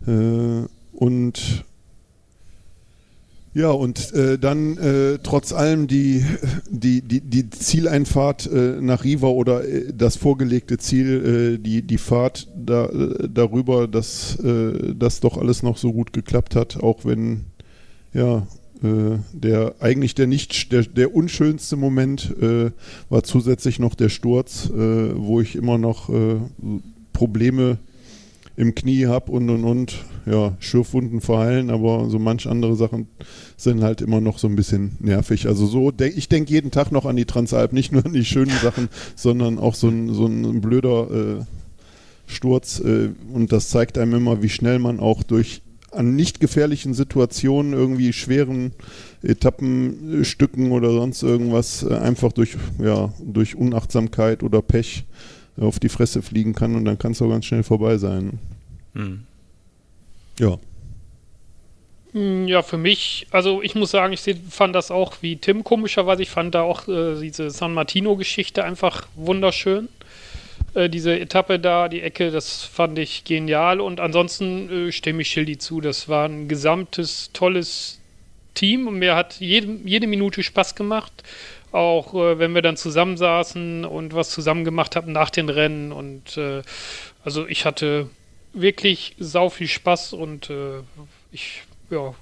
Äh, und ja, und äh, dann äh, trotz allem die, die, die, die Zieleinfahrt äh, nach Riva oder äh, das vorgelegte Ziel, äh, die, die Fahrt da, äh, darüber, dass das doch alles noch so gut geklappt hat, auch wenn ja der eigentlich der nicht der, der unschönste Moment war zusätzlich noch der Sturz, wo ich immer noch Probleme im Knie habe und und und ja, Schürfwunden verheilen, aber so manch andere Sachen sind halt immer noch so ein bisschen nervig. Also so, denk, ich denke jeden Tag noch an die Transalp, nicht nur an die schönen Sachen, sondern auch so ein, so ein blöder äh, Sturz äh, und das zeigt einem immer, wie schnell man auch durch an nicht gefährlichen Situationen irgendwie schweren Etappenstücken oder sonst irgendwas äh, einfach durch, ja, durch Unachtsamkeit oder Pech auf die Fresse fliegen kann und dann kann es auch ganz schnell vorbei sein. Hm. Ja. Hm, Ja, für mich, also ich muss sagen, ich fand das auch wie Tim komischerweise. Ich fand da auch äh, diese San Martino-Geschichte einfach wunderschön. Äh, diese Etappe da, die Ecke, das fand ich genial. Und ansonsten äh, stimme ich Schildi zu. Das war ein gesamtes, tolles Team und mir hat jede, jede Minute Spaß gemacht. Auch äh, wenn wir dann zusammensaßen und was zusammen gemacht haben nach den Rennen. Und äh, also ich hatte wirklich sau viel Spaß und äh, ich, ja,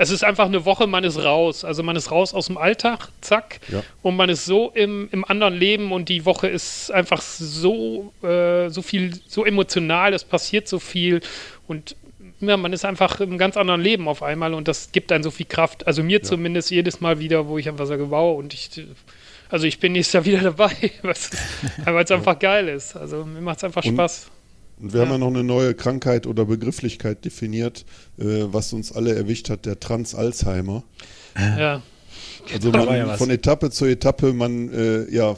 es ist einfach eine Woche, man ist raus. Also man ist raus aus dem Alltag, zack, Ja. und man ist so im, im anderen Leben und die Woche ist einfach so, äh, so viel, so emotional, es passiert so viel und ja, man ist einfach im ganz anderen Leben auf einmal und das gibt einem so viel Kraft. Also mir zumindest jedes Mal wieder, wo ich einfach sage, wow, und ich, also ich bin nächstes Jahr wieder dabei, was- weil es einfach geil ist. Also mir macht es einfach Und- Spaß. Und wir haben ja noch eine neue Krankheit oder Begrifflichkeit definiert, äh, was uns alle erwischt hat, der Trans-Alzheimer. Ja. Also man, ja von Etappe zu Etappe, man, äh, ja,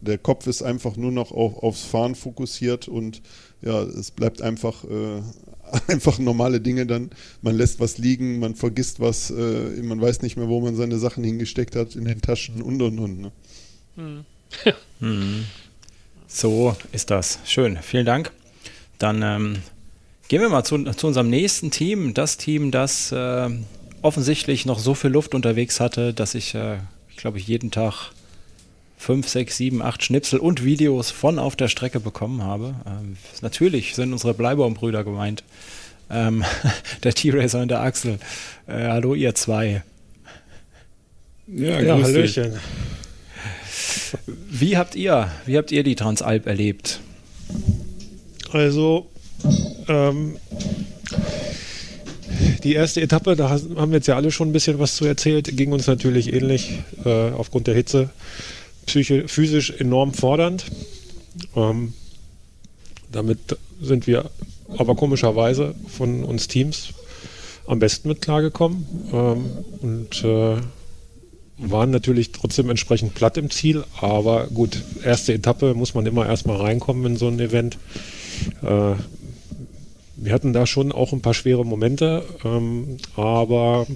der Kopf ist einfach nur noch auf, aufs Fahren fokussiert und ja, es bleibt einfach, äh, einfach normale Dinge dann. Man lässt was liegen, man vergisst was, äh, man weiß nicht mehr, wo man seine Sachen hingesteckt hat, in den Taschen und und und. Ne? So ist das. Schön, vielen Dank. Dann ähm, gehen wir mal zu, zu unserem nächsten Team. Das Team, das äh, offensichtlich noch so viel Luft unterwegs hatte, dass ich, äh, ich glaube, jeden Tag fünf, sechs, sieben, acht Schnipsel und Videos von auf der Strecke bekommen habe. Ähm, natürlich sind unsere Bleibaumbrüder gemeint. Ähm, der T-Racer und der Axel. Äh, hallo, ihr zwei. Ja, Ja, dich. Hallöchen. Wie habt ihr, wie habt ihr die Transalp erlebt? Also, ähm, die erste Etappe, da haben wir jetzt ja alle schon ein bisschen was zu erzählt, ging uns natürlich ähnlich äh, aufgrund der Hitze. Psyche, physisch enorm fordernd. Ähm, damit sind wir aber komischerweise von uns Teams am besten mit klargekommen ähm, und äh, waren natürlich trotzdem entsprechend platt im Ziel, aber gut, erste Etappe muss man immer erstmal reinkommen in so ein Event. Äh, wir hatten da schon auch ein paar schwere Momente, ähm, aber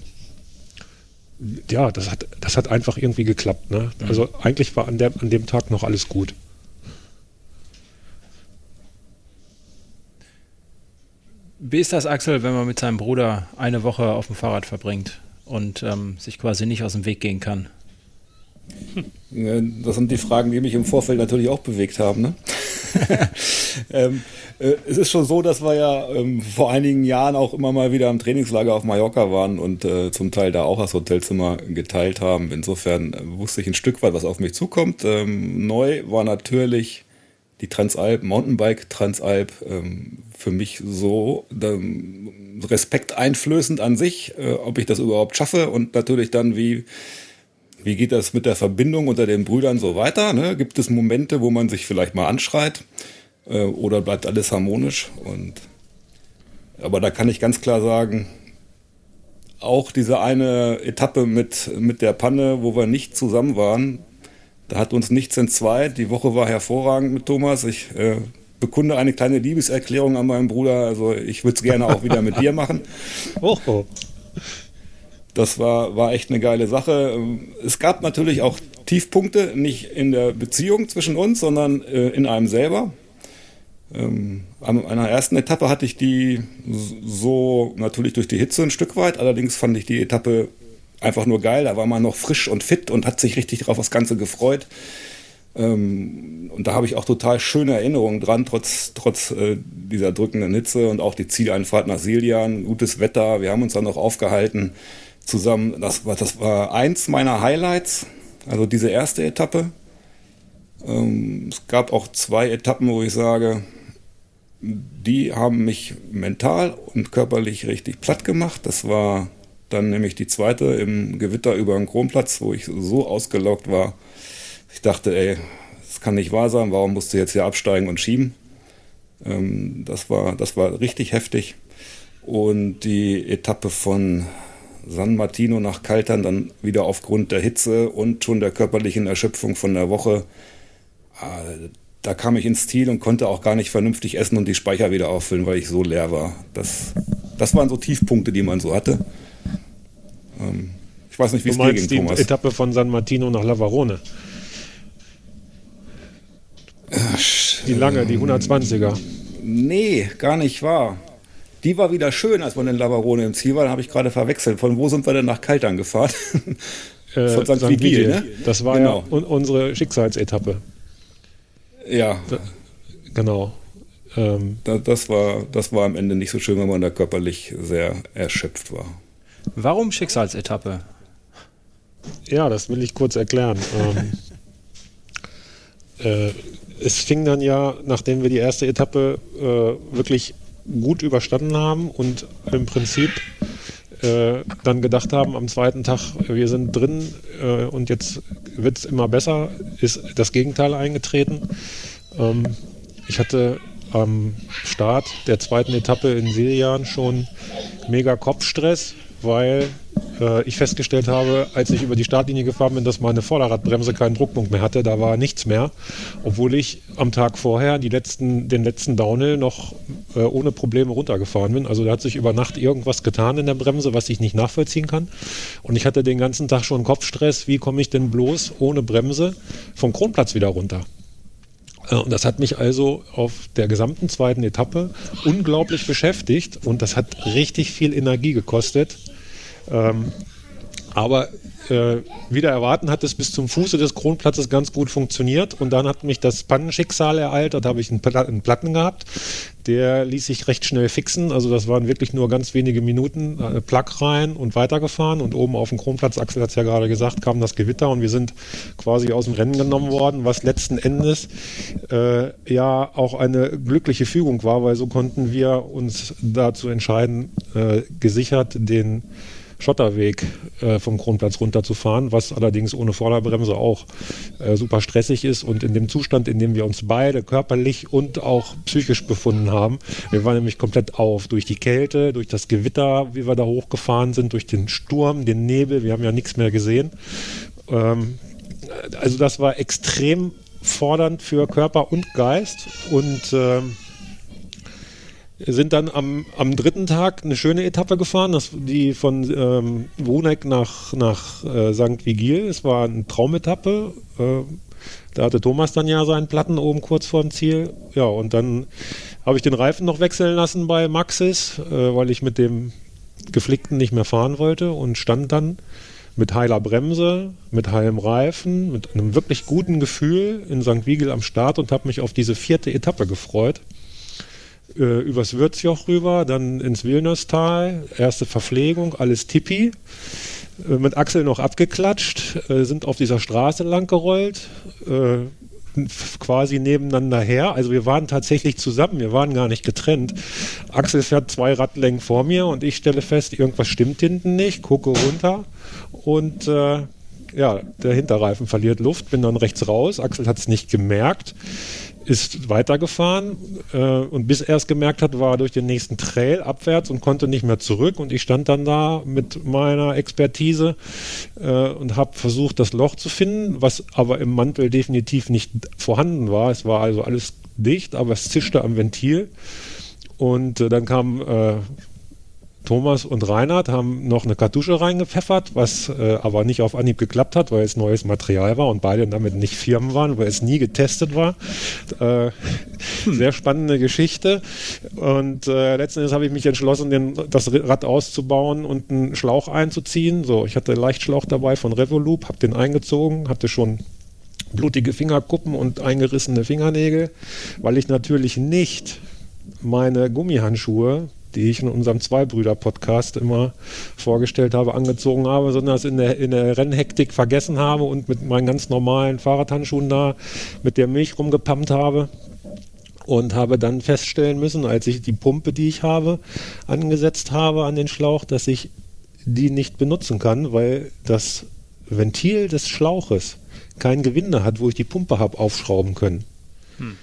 ja, das hat, das hat einfach irgendwie geklappt. Ne? Also eigentlich war an, der, an dem Tag noch alles gut. Wie ist das, Axel, wenn man mit seinem Bruder eine Woche auf dem Fahrrad verbringt und ähm, sich quasi nicht aus dem Weg gehen kann? Das sind die Fragen, die mich im Vorfeld natürlich auch bewegt haben. Ne? ähm, äh, es ist schon so, dass wir ja ähm, vor einigen Jahren auch immer mal wieder im Trainingslager auf Mallorca waren und äh, zum Teil da auch das Hotelzimmer geteilt haben. Insofern äh, wusste ich ein Stück weit, was auf mich zukommt. Ähm, neu war natürlich die Transalp, Mountainbike Transalp, ähm, für mich so ähm, Respekt einflößend an sich, äh, ob ich das überhaupt schaffe und natürlich dann wie wie geht das mit der Verbindung unter den Brüdern so weiter? Ne? Gibt es Momente, wo man sich vielleicht mal anschreit äh, oder bleibt alles harmonisch? Und aber da kann ich ganz klar sagen, auch diese eine Etappe mit, mit der Panne, wo wir nicht zusammen waren, da hat uns nichts entzweit. Die Woche war hervorragend mit Thomas. Ich äh, bekunde eine kleine Liebeserklärung an meinen Bruder. Also ich würde es gerne auch wieder mit dir machen. Oh. Das war, war echt eine geile Sache. Es gab natürlich auch Tiefpunkte, nicht in der Beziehung zwischen uns, sondern äh, in einem selber. Ähm, an einer ersten Etappe hatte ich die so natürlich durch die Hitze ein Stück weit, allerdings fand ich die Etappe einfach nur geil. Da war man noch frisch und fit und hat sich richtig drauf das Ganze gefreut. Ähm, und da habe ich auch total schöne Erinnerungen dran, trotz, trotz äh, dieser drückenden Hitze und auch die Zieleinfahrt nach Siljan, gutes Wetter. Wir haben uns dann noch aufgehalten zusammen. Das war, das war eins meiner Highlights, also diese erste Etappe. Ähm, es gab auch zwei Etappen, wo ich sage, die haben mich mental und körperlich richtig platt gemacht. Das war dann nämlich die zweite im Gewitter über den Kronplatz, wo ich so ausgelaugt war. Ich dachte, ey, das kann nicht wahr sein, warum musst du jetzt hier absteigen und schieben? Ähm, das, war, das war richtig heftig. Und die Etappe von San Martino nach Kaltern dann wieder aufgrund der Hitze und schon der körperlichen Erschöpfung von der Woche. Äh, da kam ich ins Ziel und konnte auch gar nicht vernünftig essen und die Speicher wieder auffüllen, weil ich so leer war. Das, das waren so Tiefpunkte, die man so hatte. Ähm, ich weiß nicht, wie es dir ging, die Thomas. Etappe von San Martino nach Lavarone. Die lange, die 120er. Nee, gar nicht wahr. Die war wieder schön, als man in Lavarone im Ziel war. Da habe ich gerade verwechselt. Von wo sind wir denn nach Kaltern gefahren? Äh, Von St. Vigil, ne? Das war genau. ja un unsere Schicksalsetappe. Ja. Da, genau. Ähm, da, das, war, das war am Ende nicht so schön, wenn man da körperlich sehr erschöpft war. Warum Schicksalsetappe? Ja, das will ich kurz erklären. ähm, äh, es fing dann ja, nachdem wir die erste Etappe äh, wirklich gut überstanden haben und im Prinzip äh, dann gedacht haben am zweiten Tag, wir sind drin äh, und jetzt wird es immer besser, ist das Gegenteil eingetreten. Ähm, ich hatte am Start der zweiten Etappe in Siljan schon mega Kopfstress, weil äh, ich festgestellt habe, als ich über die Startlinie gefahren bin, dass meine Vorderradbremse keinen Druckpunkt mehr hatte. Da war nichts mehr, obwohl ich am Tag vorher letzten, den letzten Downhill noch äh, ohne Probleme runtergefahren bin. Also da hat sich über Nacht irgendwas getan in der Bremse, was ich nicht nachvollziehen kann. Und ich hatte den ganzen Tag schon Kopfstress. Wie komme ich denn bloß ohne Bremse vom Kronplatz wieder runter? Äh, und das hat mich also auf der gesamten zweiten Etappe unglaublich beschäftigt und das hat richtig viel Energie gekostet. Ähm, aber äh, wieder erwarten hat es bis zum Fuße des Kronplatzes ganz gut funktioniert und dann hat mich das Pannenschicksal ereilt. Dort habe ich einen, Platten gehabt. Der ließ sich recht schnell fixen. Also das waren wirklich nur ganz wenige Minuten. Äh, Plug rein und weitergefahren und oben auf dem Kronplatz, Axel hat es ja gerade gesagt, kam das Gewitter und wir sind quasi aus dem Rennen genommen worden, was letzten Endes äh, ja auch eine glückliche Fügung war, weil so konnten wir uns dazu entscheiden, äh, gesichert den Schotterweg äh, vom Kronplatz runterzufahren, was allerdings ohne Vorderbremse auch äh, super stressig ist. Und in dem Zustand, in dem wir uns beide körperlich und auch psychisch befunden haben, wir waren nämlich komplett auf durch die Kälte, durch das Gewitter, wie wir da hochgefahren sind, durch den Sturm, den Nebel, wir haben ja nichts mehr gesehen. Ähm, also das war extrem fordernd für Körper und Geist und ähm, sind dann am, am dritten Tag eine schöne Etappe gefahren, das, die von ähm, Wuneck nach, nach äh, St. Vigil. Es war eine Traumetappe. Äh, da hatte Thomas dann ja seinen Platten oben kurz vor dem Ziel. Ja, und dann habe ich den Reifen noch wechseln lassen bei Maxis, äh, weil ich mit dem Geflickten nicht mehr fahren wollte und stand dann mit heiler Bremse, mit heilem Reifen, mit einem wirklich guten Gefühl in St. Vigil am Start und habe mich auf diese vierte Etappe gefreut äh, übers Würzjoch rüber, dann ins Wilnerstal, erste Verpflegung, alles tippi. Äh, mit Axel noch abgeklatscht, äh, sind auf dieser Straße lang gerollt, äh, quasi nebeneinander her. Also wir waren tatsächlich zusammen, wir waren gar nicht getrennt. Axel fährt zwei Radlängen vor mir und ich stelle fest, irgendwas stimmt hinten nicht, gucke runter und äh, ja, der Hinterreifen verliert Luft, bin dann rechts raus. Axel hat es nicht gemerkt, ist weitergefahren äh, und bis er es gemerkt hat, war er durch den nächsten Trail abwärts und konnte nicht mehr zurück. Und ich stand dann da mit meiner Expertise äh, und habe versucht, das Loch zu finden, was aber im Mantel definitiv nicht vorhanden war. Es war also alles dicht, aber es zischte am Ventil. Und äh, dann kam äh, Thomas und Reinhard haben noch eine Kartusche reingepfeffert, was äh, aber nicht auf Anhieb geklappt hat, weil es neues Material war und beide damit nicht Firmen waren, weil es nie getestet war. Äh, hm. Sehr spannende Geschichte. Und äh, letzten Endes habe ich mich entschlossen, den, das Rad auszubauen und einen Schlauch einzuziehen. So, ich hatte einen Leichtschlauch dabei von Revolup, habe den eingezogen, hatte schon blutige Fingerkuppen und eingerissene Fingernägel, weil ich natürlich nicht meine Gummihandschuhe die ich in unserem Zweibrüder-Podcast immer vorgestellt habe, angezogen habe, sondern es in der, in der Rennhektik vergessen habe und mit meinen ganz normalen Fahrradhandschuhen da mit der Milch rumgepumpt habe und habe dann feststellen müssen, als ich die Pumpe, die ich habe, angesetzt habe an den Schlauch, dass ich die nicht benutzen kann, weil das Ventil des Schlauches kein Gewinde hat, wo ich die Pumpe habe aufschrauben können. Hm.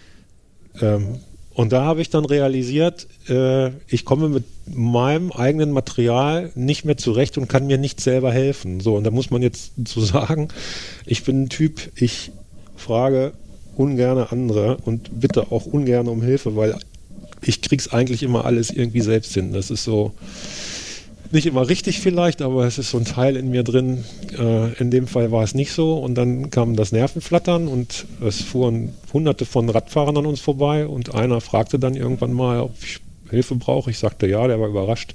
Ähm, und da habe ich dann realisiert, äh, ich komme mit meinem eigenen Material nicht mehr zurecht und kann mir nicht selber helfen. So, und da muss man jetzt zu sagen, ich bin ein Typ, ich frage ungern andere und bitte auch ungern um Hilfe, weil ich krieg's eigentlich immer alles irgendwie selbst hin. Das ist so, nicht immer richtig vielleicht, aber es ist so ein Teil in mir drin. Äh, in dem Fall war es nicht so. Und dann kam das Nervenflattern und es fuhren hunderte von Radfahrern an uns vorbei und einer fragte dann irgendwann mal, ob ich Hilfe brauche. Ich sagte ja, der war überrascht.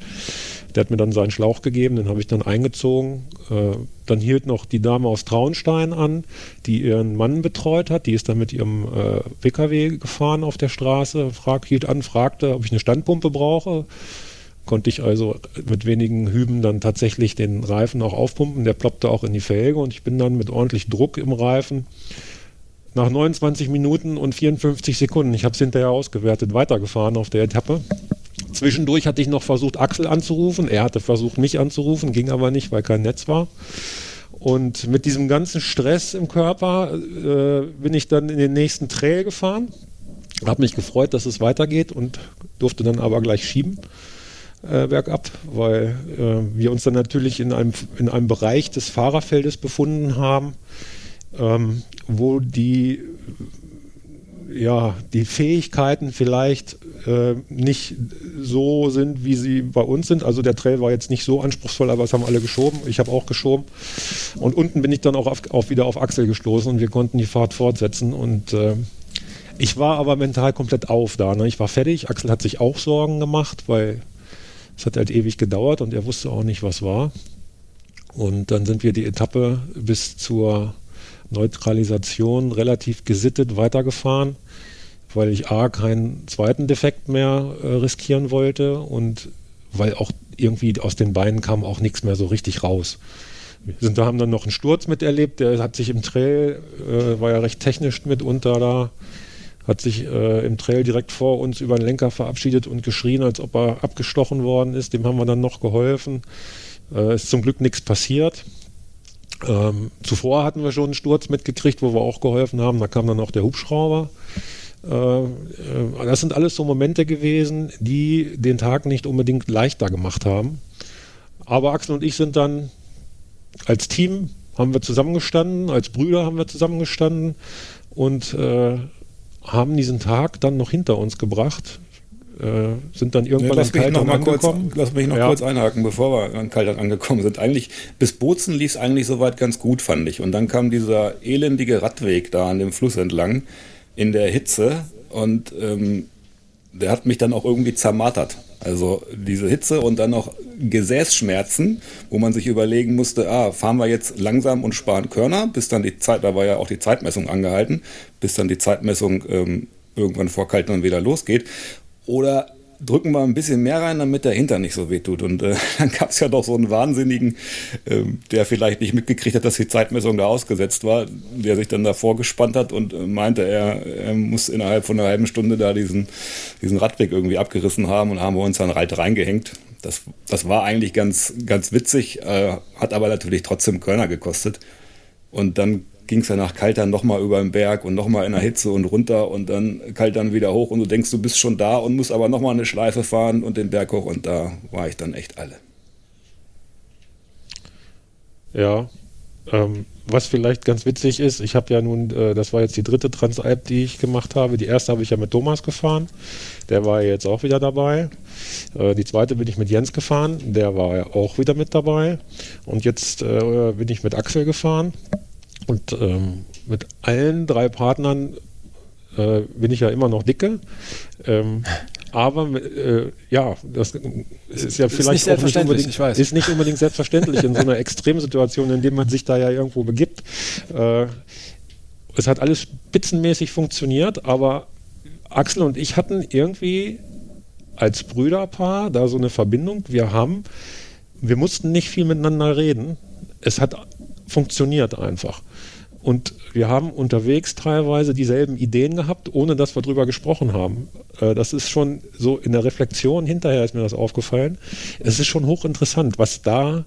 Der hat mir dann seinen Schlauch gegeben, den habe ich dann eingezogen. Äh, dann hielt noch die Dame aus Traunstein an, die ihren Mann betreut hat. Die ist dann mit ihrem äh, PKW gefahren auf der Straße, frag, hielt an, fragte, ob ich eine Standpumpe brauche konnte ich also mit wenigen Hüben dann tatsächlich den Reifen auch aufpumpen. Der ploppte auch in die Felge und ich bin dann mit ordentlich Druck im Reifen nach 29 Minuten und 54 Sekunden, ich habe es hinterher ausgewertet, weitergefahren auf der Etappe. Zwischendurch hatte ich noch versucht, Axel anzurufen. Er hatte versucht, mich anzurufen, ging aber nicht, weil kein Netz war. Und mit diesem ganzen Stress im Körper äh, bin ich dann in den nächsten Trail gefahren. Habe mich gefreut, dass es weitergeht und durfte dann aber gleich schieben äh, bergab, weil äh, wir uns dann natürlich in einem, in einem Bereich des Fahrerfeldes befunden haben, ähm, wo die, ja, die Fähigkeiten vielleicht äh, nicht so sind, wie sie bei uns sind. Also der Trail war jetzt nicht so anspruchsvoll, aber es haben alle geschoben. Ich habe auch geschoben. Und unten bin ich dann auch, auf, auch wieder auf Axel gestoßen und wir konnten die Fahrt fortsetzen. Und äh, ich war aber mental komplett auf da. Ne? Ich war fertig. Axel hat sich auch Sorgen gemacht, weil es hat halt ewig gedauert und er wusste auch nicht, was war. Und dann sind wir die Etappe bis zur Neutralisation relativ gesittet weitergefahren, weil ich A, keinen zweiten Defekt mehr äh, riskieren wollte und weil auch irgendwie aus den Beinen kam auch nichts mehr so richtig raus. Wir sind, haben dann noch einen Sturz miterlebt, der hat sich im Trail, äh, war ja recht technisch mitunter da, hat sich äh, im Trail direkt vor uns über den Lenker verabschiedet und geschrien, als ob er abgestochen worden ist. Dem haben wir dann noch geholfen. Äh, ist zum Glück nichts passiert. Ähm, zuvor hatten wir schon einen Sturz mitgekriegt, wo wir auch geholfen haben. Da kam dann auch der Hubschrauber. Äh, äh das sind alles so Momente gewesen, die den Tag nicht unbedingt leichter gemacht haben. Aber Axel und ich sind dann als Team haben wir zusammengestanden, als Brüder haben wir zusammengestanden und äh, haben diesen Tag dann noch hinter uns gebracht, äh, sind dann irgendwann lass an Kaltern noch angekommen. Kurz, lass mich noch ja. kurz einhaken, bevor wir an Kaltern angekommen sind. Eigentlich, bis Bozen lief es eigentlich soweit ganz gut, fand ich. Und dann kam dieser elendige Radweg da an dem Fluss entlang in der Hitze und ähm, der hat mich dann auch irgendwie zermartert. Also diese Hitze und dann noch Gesäßschmerzen, wo man sich überlegen musste, ah, fahren wir jetzt langsam und sparen Körner, bis dann die Zeit, da war ja auch die Zeitmessung angehalten, bis dann die Zeitmessung ähm, irgendwann vor Kaltern wieder losgeht. Oder drücken wir ein bisschen mehr rein, damit der Hintern nicht so wehtut. Und äh, dann gab es ja doch so einen Wahnsinnigen, äh, der vielleicht nicht mitgekriegt hat, dass die Zeitmessung da ausgesetzt war, der sich dann davor gespannt hat und äh, meinte, er, er muss innerhalb von einer halben Stunde da diesen, diesen Radweg irgendwie abgerissen haben und haben wir uns dann halt reingehängt. Das, das war eigentlich ganz, ganz witzig, äh, hat aber natürlich trotzdem Körner gekostet. Und dann ging es ja nach Kaltern nochmal über den Berg und nochmal in der Hitze und runter und dann Kaltern wieder hoch und du denkst, du bist schon da und musst aber nochmal eine Schleife fahren und den Berg hoch und da war ich dann echt alle. Ja, ähm, was vielleicht ganz witzig ist, ich habe ja nun, äh, das war jetzt die dritte Transalp, die ich gemacht habe. Die erste habe ich ja mit Thomas gefahren. Der war jetzt auch wieder dabei. Äh, die zweite bin ich mit Jens gefahren. Der war ja auch wieder mit dabei. Und jetzt äh, bin ich mit Axel gefahren. Und ähm, mit allen drei Partnern äh, bin ich ja immer noch dicke. Ähm, aber äh, ja, das ist ja vielleicht nicht auch nicht unbedingt, ist nicht unbedingt selbstverständlich in so einer Extremsituation, in der man sich da ja irgendwo begibt. Äh, es hat alles spitzenmäßig funktioniert, aber Axel und ich hatten irgendwie als Brüderpaar da so eine Verbindung. Wir haben, wir mussten nicht viel miteinander reden. Es hat funktioniert einfach. Und wir haben unterwegs teilweise dieselben Ideen gehabt, ohne dass wir drüber gesprochen haben. Äh, das ist schon so in der Reflexion hinterher ist mir das aufgefallen. Es ist schon hochinteressant, was da,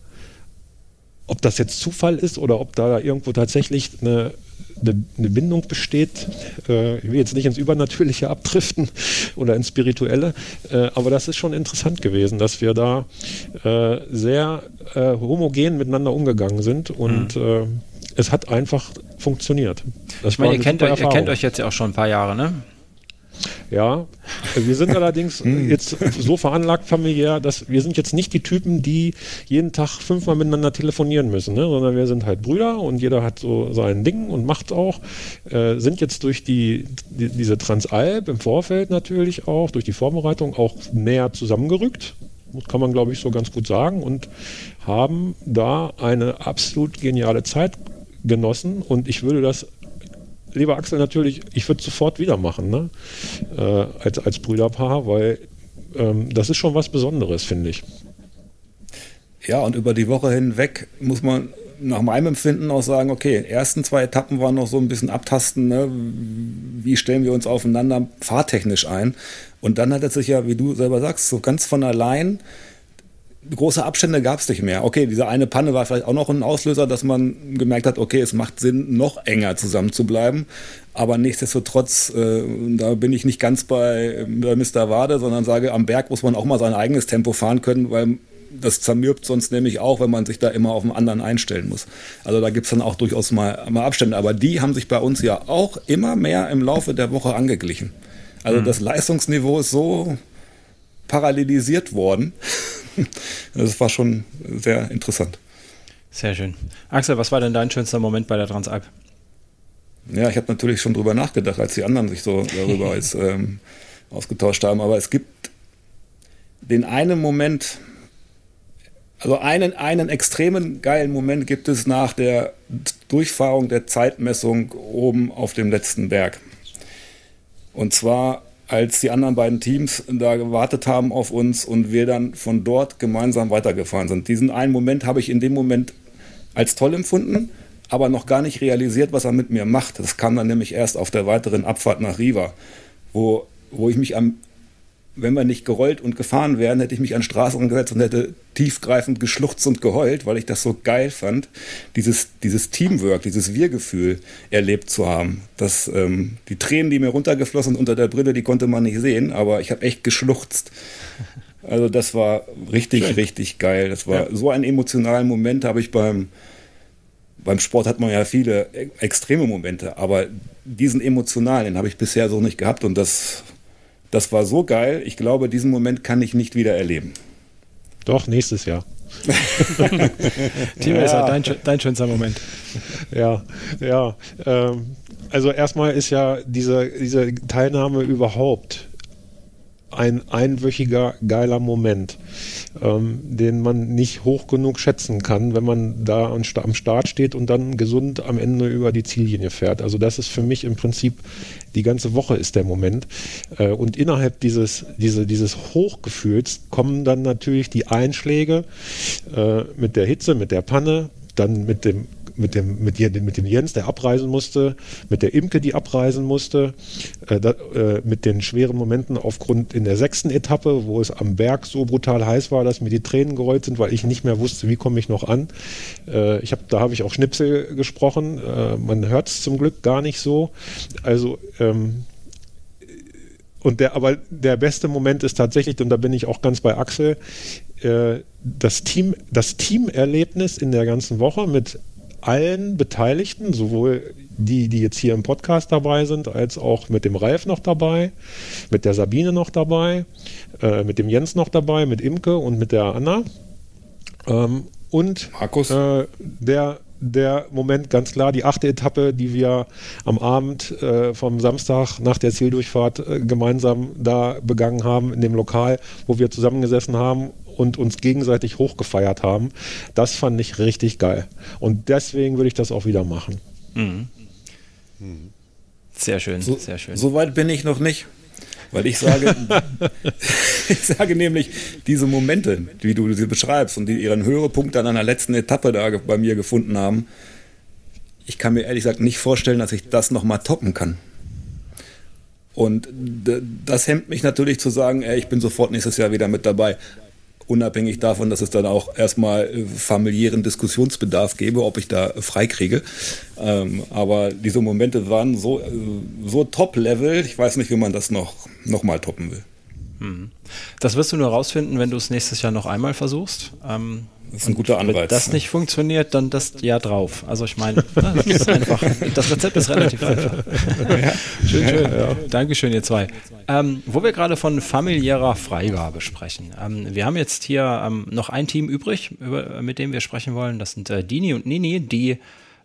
ob das jetzt Zufall ist oder ob da irgendwo tatsächlich eine, eine, eine Bindung besteht. Äh, ich will jetzt nicht ins Übernatürliche abdriften oder ins Spirituelle, äh, aber das ist schon interessant gewesen, dass wir da sehr homogen miteinander umgegangen sind und mhm es hat einfach funktioniert. Das ich meine, ihr kennt, euch, ihr kennt euch jetzt ja auch schon ein paar Jahre, ne? Ja, wir sind allerdings hm. jetzt so veranlagt familiär, dass wir sind jetzt nicht die Typen, die jeden Tag fünfmal miteinander telefonieren müssen, ne? sondern wir sind halt Brüder und jeder hat so sein Ding und macht auch. Äh, sind jetzt durch die, die, diese Transalp im Vorfeld natürlich auch, durch die Vorbereitung auch näher zusammengerückt. Kann man, glaube ich, so ganz gut sagen und haben da eine absolut geniale Zeit genossen und ich würde das, lieber Axel, natürlich, ich würde sofort wieder machen, ne? Äh, als, als Brüderpaar, weil ähm, das ist schon was Besonderes, finde ich. Ja, und über die Woche hinweg muss man nach meinem Empfinden auch sagen, okay, ersten zwei Etappen waren noch so ein bisschen abtasten, ne? wie stellen wir uns aufeinander fahrtechnisch ein. Und dann hat es sich ja, wie du selber sagst, so ganz von allein große Abstände gab es nicht mehr. Okay, diese eine Panne war vielleicht auch noch ein Auslöser, dass man gemerkt hat, okay, es macht Sinn, noch enger zusammen zu bleiben. Aber nichtsdestotrotz, äh, da bin ich nicht ganz bei, bei Mr. Wade, sondern sage, am Berg muss man auch mal sein eigenes Tempo fahren können, weil das zermürbt sonst nämlich auch, wenn man sich da immer auf den anderen einstellen muss. Also da gibt es dann auch durchaus mal, mal Abstände. Aber die haben sich bei uns ja auch immer mehr im Laufe der Woche angeglichen. Also mhm. das Leistungsniveau ist so parallelisiert worden. Das war schon sehr interessant. Sehr schön. Axel, was war denn dein schönster Moment bei der Transalp? Ja, ich habe natürlich schon drüber nachgedacht, als die anderen sich so darüber als, ähm, ausgetauscht haben. Aber es gibt den einen Moment, also einen, einen extremen geilen Moment gibt es nach der Durchfahrung der Zeitmessung oben auf dem letzten Berg. Und zwar als die anderen beiden Teams da gewartet haben auf uns und wir dann von dort gemeinsam weitergefahren sind. Diesen einen Moment habe ich in dem Moment als toll empfunden, aber noch gar nicht realisiert, was er mit mir macht. Das kam dann nämlich erst auf der weiteren Abfahrt nach Riva, wo, wo ich mich am wenn wir nicht gerollt und gefahren wären, hätte ich mich an Straßen gesetzt und hätte tiefgreifend geschluchzt und geheult, weil ich das so geil fand, dieses, dieses Teamwork, dieses Wir-Gefühl erlebt zu haben. Das, ähm, die Tränen, die mir runtergeflossen sind unter der Brille, die konnte man nicht sehen, aber ich habe echt geschluchzt. Also das war richtig, Schön. richtig geil. Das war ja. so einen emotionalen Moment habe ich beim, beim Sport hat man ja viele e-, extreme Momente, aber diesen emotionalen, den habe ich bisher so nicht gehabt und das das war so geil. Ich glaube, diesen Moment kann ich nicht wieder erleben. Doch, nächstes Jahr. Timo, ja. ist dein, dein schönster Moment. Ja, ja. Ähm, also erstmal ist ja diese, diese Teilnahme überhaupt ein einwöchiger geiler Moment, ähm, den man nicht hoch genug schätzen kann, wenn man da am Start steht und dann gesund am Ende über die Ziellinie fährt. Also das ist für mich im Prinzip die ganze Woche ist der Moment. Äh, und innerhalb dieses, diese, dieses Hochgefühls kommen dann natürlich die Einschläge äh, mit der Hitze, mit der Panne, dann mit dem mit dem, mit, mit dem Jens, der abreisen musste, mit der Imke, die abreisen musste, äh, da, äh, mit den schweren Momenten aufgrund in der sechsten Etappe, wo es am Berg so brutal heiß war, dass mir die Tränen gerollt sind, weil ich nicht mehr wusste, wie komme ich noch an. Äh, ich hab, da habe ich auch Schnipsel gesprochen. Äh, man hört es zum Glück gar nicht so. Also ähm, und der, aber der beste Moment ist tatsächlich, und da bin ich auch ganz bei Axel, äh, das Team, das Teamerlebnis in der ganzen Woche mit allen Beteiligten, sowohl die, die jetzt hier im Podcast dabei sind, als auch mit dem Ralf noch dabei, mit der Sabine noch dabei, äh, mit dem Jens noch dabei, mit Imke und mit der Anna. Ähm, und Markus. Äh, der der Moment ganz klar, die achte Etappe, die wir am Abend äh, vom Samstag nach der Zieldurchfahrt äh, gemeinsam da begangen haben, in dem Lokal, wo wir zusammengesessen haben und uns gegenseitig hochgefeiert haben. Das fand ich richtig geil. Und deswegen würde ich das auch wieder machen. Mhm. Sehr schön, so, sehr schön. So weit bin ich noch nicht. Weil ich sage, ich sage nämlich, diese Momente, wie du sie beschreibst und die ihren Höhepunkt an einer letzten Etappe da bei mir gefunden haben, ich kann mir ehrlich gesagt nicht vorstellen, dass ich das nochmal toppen kann. Und das hemmt mich natürlich zu sagen, ey, ich bin sofort nächstes Jahr wieder mit dabei unabhängig davon, dass es dann auch erstmal äh, familiären Diskussionsbedarf gäbe, ob ich da freikriege. Ähm, aber diese Momente waren so, äh, so Top-Level, ich weiß nicht, wie man das noch, noch mal toppen will. Hm. Das wirst du nur rausfinden, wenn du es nächstes Jahr noch einmal versuchst. Ähm, das ist ein guter Anreiz. Wenn das nicht funktioniert, dann das Jahr drauf. Also ich meine, das ist einfach, das Rezept ist relativ einfach. Ja. Schön, schön. Ja. Dankeschön, ihr zwei. Ähm, wo wir gerade von familiärer Freigabe sprechen. Ähm, wir haben jetzt hier ähm, noch ein Team übrig, über, mit dem wir sprechen wollen. Das sind äh, Dini und Nini, die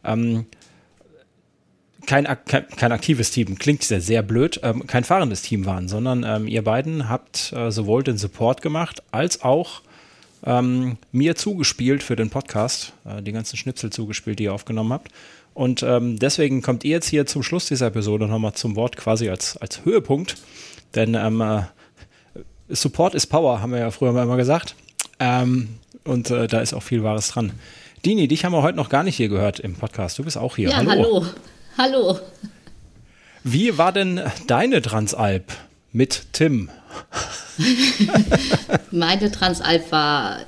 ähm, kein, kein, kein, aktives Team, klingt sehr, sehr blöd, ähm, kein fahrendes Team waren, sondern ähm, ihr beiden habt äh, sowohl den Support gemacht, als auch ähm, mir zugespielt für den Podcast, äh, die ganzen Schnipsel zugespielt, die ihr aufgenommen habt. Und ähm, deswegen kommt ihr jetzt hier zum Schluss dieser Episode nochmal zum Wort quasi als, als Höhepunkt. Denn ähm, äh, Support is Power, haben wir ja früher mal immer gesagt. Ähm, und äh, da ist auch viel Wahres dran. Dini, dich haben wir heute noch gar nicht hier gehört im Podcast. Du bist auch hier. Ja, hallo. Hallo. Hallo. Wie war denn deine Transalp mit Tim? Meine Transalp war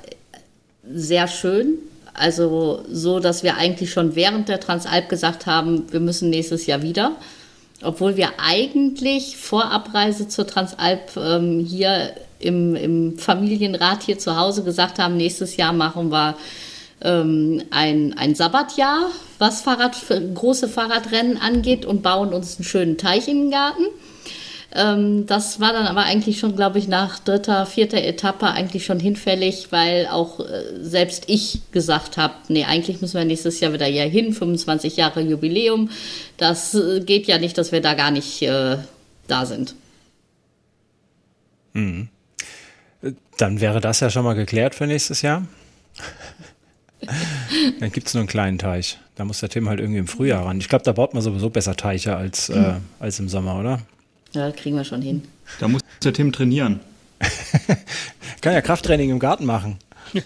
sehr schön. Also so, dass wir eigentlich schon während der Transalp gesagt haben, wir müssen nächstes Jahr wieder. Obwohl wir eigentlich vor Abreise zur Transalp ähm, hier im, im Familienrat hier zu Hause gesagt haben, nächstes Jahr machen wir ähm, ein, ein Sabbatjahr, was Fahrrad, große Fahrradrennen angeht und bauen uns einen schönen Teich in den Garten. Ähm, das war dann aber eigentlich schon, glaube ich, nach dritter, vierter Etappe eigentlich schon hinfällig, weil auch äh, selbst ich gesagt habe, nee, eigentlich müssen wir nächstes Jahr wieder hier hin, 25 Jahre Jubiläum. Das äh, geht ja nicht, dass wir da gar nicht äh, da sind. Mhm. Dann wäre das ja schon mal geklärt für nächstes Jahr. Dann gibt es nur einen kleinen Teich. Da muss der Tim halt irgendwie im Frühjahr ran. Ich glaube, da baut man sowieso besser Teiche als, äh, als im Sommer, oder? Ja, kriegen wir schon hin. Da muss der Tim trainieren. Kann ja Krafttraining im Garten machen.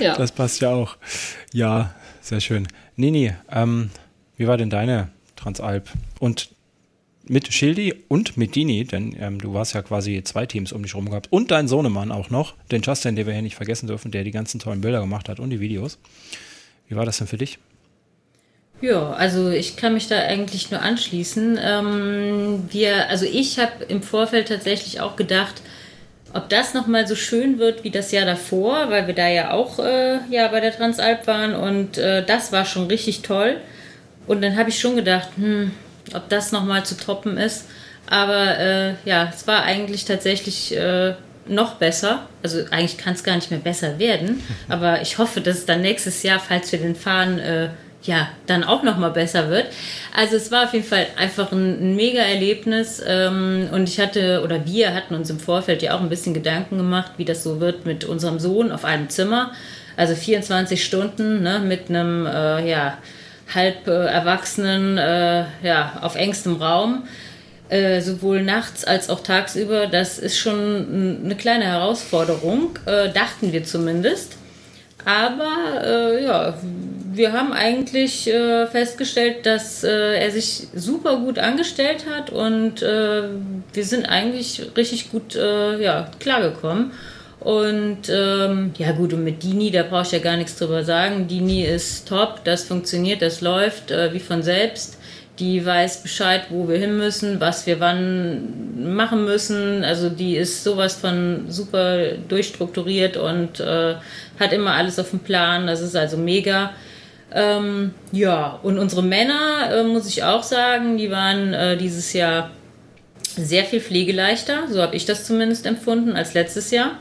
ja. Das passt ja auch. Ja, sehr schön. Nini, ähm, wie war denn deine Transalp? Und mit Schildi und mit Dini, denn ähm, du warst ja quasi zwei Teams um dich rum gehabt und dein Sohnemann auch noch, den Justin, den wir hier nicht vergessen dürfen, der die ganzen tollen Bilder gemacht hat und die Videos. Wie war das denn für dich? Ja, also ich kann mich da eigentlich nur anschließen. Ähm, wir, also ich habe im Vorfeld tatsächlich auch gedacht, ob das nochmal so schön wird wie das Jahr davor, weil wir da ja auch äh, ja, bei der Transalp waren und äh, das war schon richtig toll. Und dann habe ich schon gedacht, hm, ob das nochmal zu toppen ist. Aber äh, ja, es war eigentlich tatsächlich äh, noch besser. Also eigentlich kann es gar nicht mehr besser werden. Aber ich hoffe, dass es dann nächstes Jahr, falls wir den fahren, äh, ja, dann auch noch mal besser wird. Also es war auf jeden Fall einfach ein, ein mega Erlebnis ähm, und ich hatte oder wir hatten uns im Vorfeld ja auch ein bisschen Gedanken gemacht, wie das so wird mit unserem Sohn auf einem Zimmer. Also 24 Stunden ne, mit einem äh, ja, halb äh, Erwachsenen äh, ja, auf engstem Raum. Äh, sowohl nachts als auch tagsüber, das ist schon eine kleine Herausforderung, äh, dachten wir zumindest. Aber äh, ja, wir haben eigentlich äh, festgestellt, dass er sich super gut angestellt hat und wir sind eigentlich richtig gut ja, klargekommen. Und ähm, ja gut, und mit Dini, da brauche ich ja gar nichts drüber sagen. Dini ist top, das funktioniert, das läuft äh, wie von selbst. Die weiß Bescheid, wo wir hin müssen, was wir wann machen müssen. Also die ist sowas von super durchstrukturiert und äh, hat immer alles auf dem Plan. Das ist also mega. Ähm, ja, und unsere Männer, äh, muss ich auch sagen, die waren äh, dieses Jahr sehr viel pflegeleichter, so habe ich das zumindest empfunden, als letztes Jahr.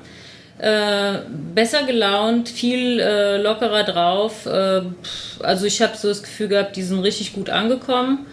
Äh, besser gelaunt, viel äh, lockerer drauf. Äh, also ich habe so das Gefühl gehabt, die sind richtig gut angekommen.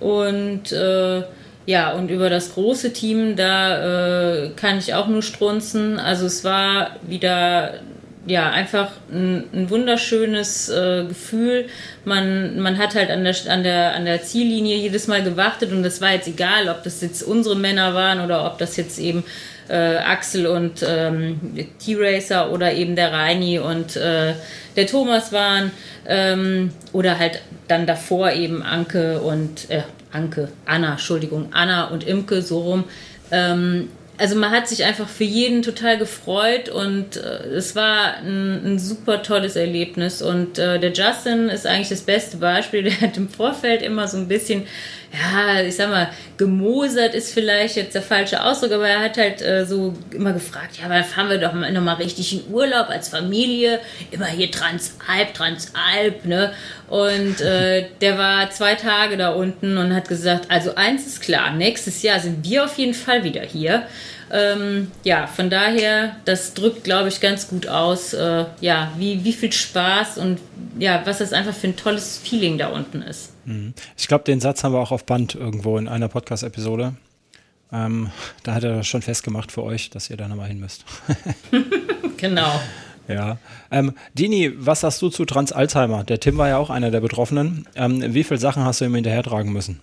Und äh, ja, und über das große Team, da kann ich auch nur strunzen. Also es war wieder ja, einfach ein, ein wunderschönes äh, Gefühl. Man, man hat halt an der, an, der, an der Ziellinie jedes Mal gewartet und es war jetzt egal, ob das jetzt unsere Männer waren oder ob das jetzt eben äh, Axel und ähm, T-Racer oder eben der Reini und äh, der Thomas waren ähm, oder halt dann davor eben Anke und äh, Anke, Anna, Entschuldigung, Anna und Imke so rum. Ähm, also man hat sich einfach für jeden total gefreut und äh, es war ein, ein, super tolles Erlebnis. Und äh, der Justin ist eigentlich das beste Beispiel. Der hat im Vorfeld immer so ein bisschen, ja, ich sag mal, gemosert ist vielleicht jetzt der falsche Ausdruck, aber er hat halt äh, so immer gefragt, ja, aber fahren wir doch mal, noch mal richtig in Urlaub als Familie, immer hier Transalp, Transalp, ne? Und äh, der war zwei Tage da unten und hat gesagt, also eins ist klar, nächstes Jahr sind wir auf jeden Fall wieder hier. Ähm, ja, von daher, das drückt, glaube ich, ganz gut aus, äh, ja, wie, wie viel Spaß und ja, was das einfach für ein tolles Feeling da unten ist. Mhm. Ich glaube, den Satz haben wir auch auf Band irgendwo in einer Podcast-Episode. Ähm, da hat er schon festgemacht für euch, dass ihr da nochmal hin müsst. genau. Ja. Ähm, Dini, was sagst du zu Trans-Alzheimer? Der Tim war ja auch einer der Betroffenen. Ähm, wie viele Sachen hast du ihm hinterhertragen müssen?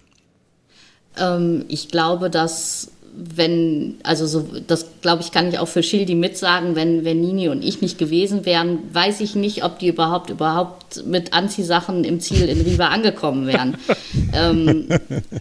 Ähm, ich glaube, dass wenn, also so, das glaube ich, kann ich auch für Schildi mitsagen, wenn, wenn Nini und ich nicht gewesen wären, weiß ich nicht, ob die überhaupt überhaupt mit Anziehsachen im Ziel in Riva angekommen wären. ähm,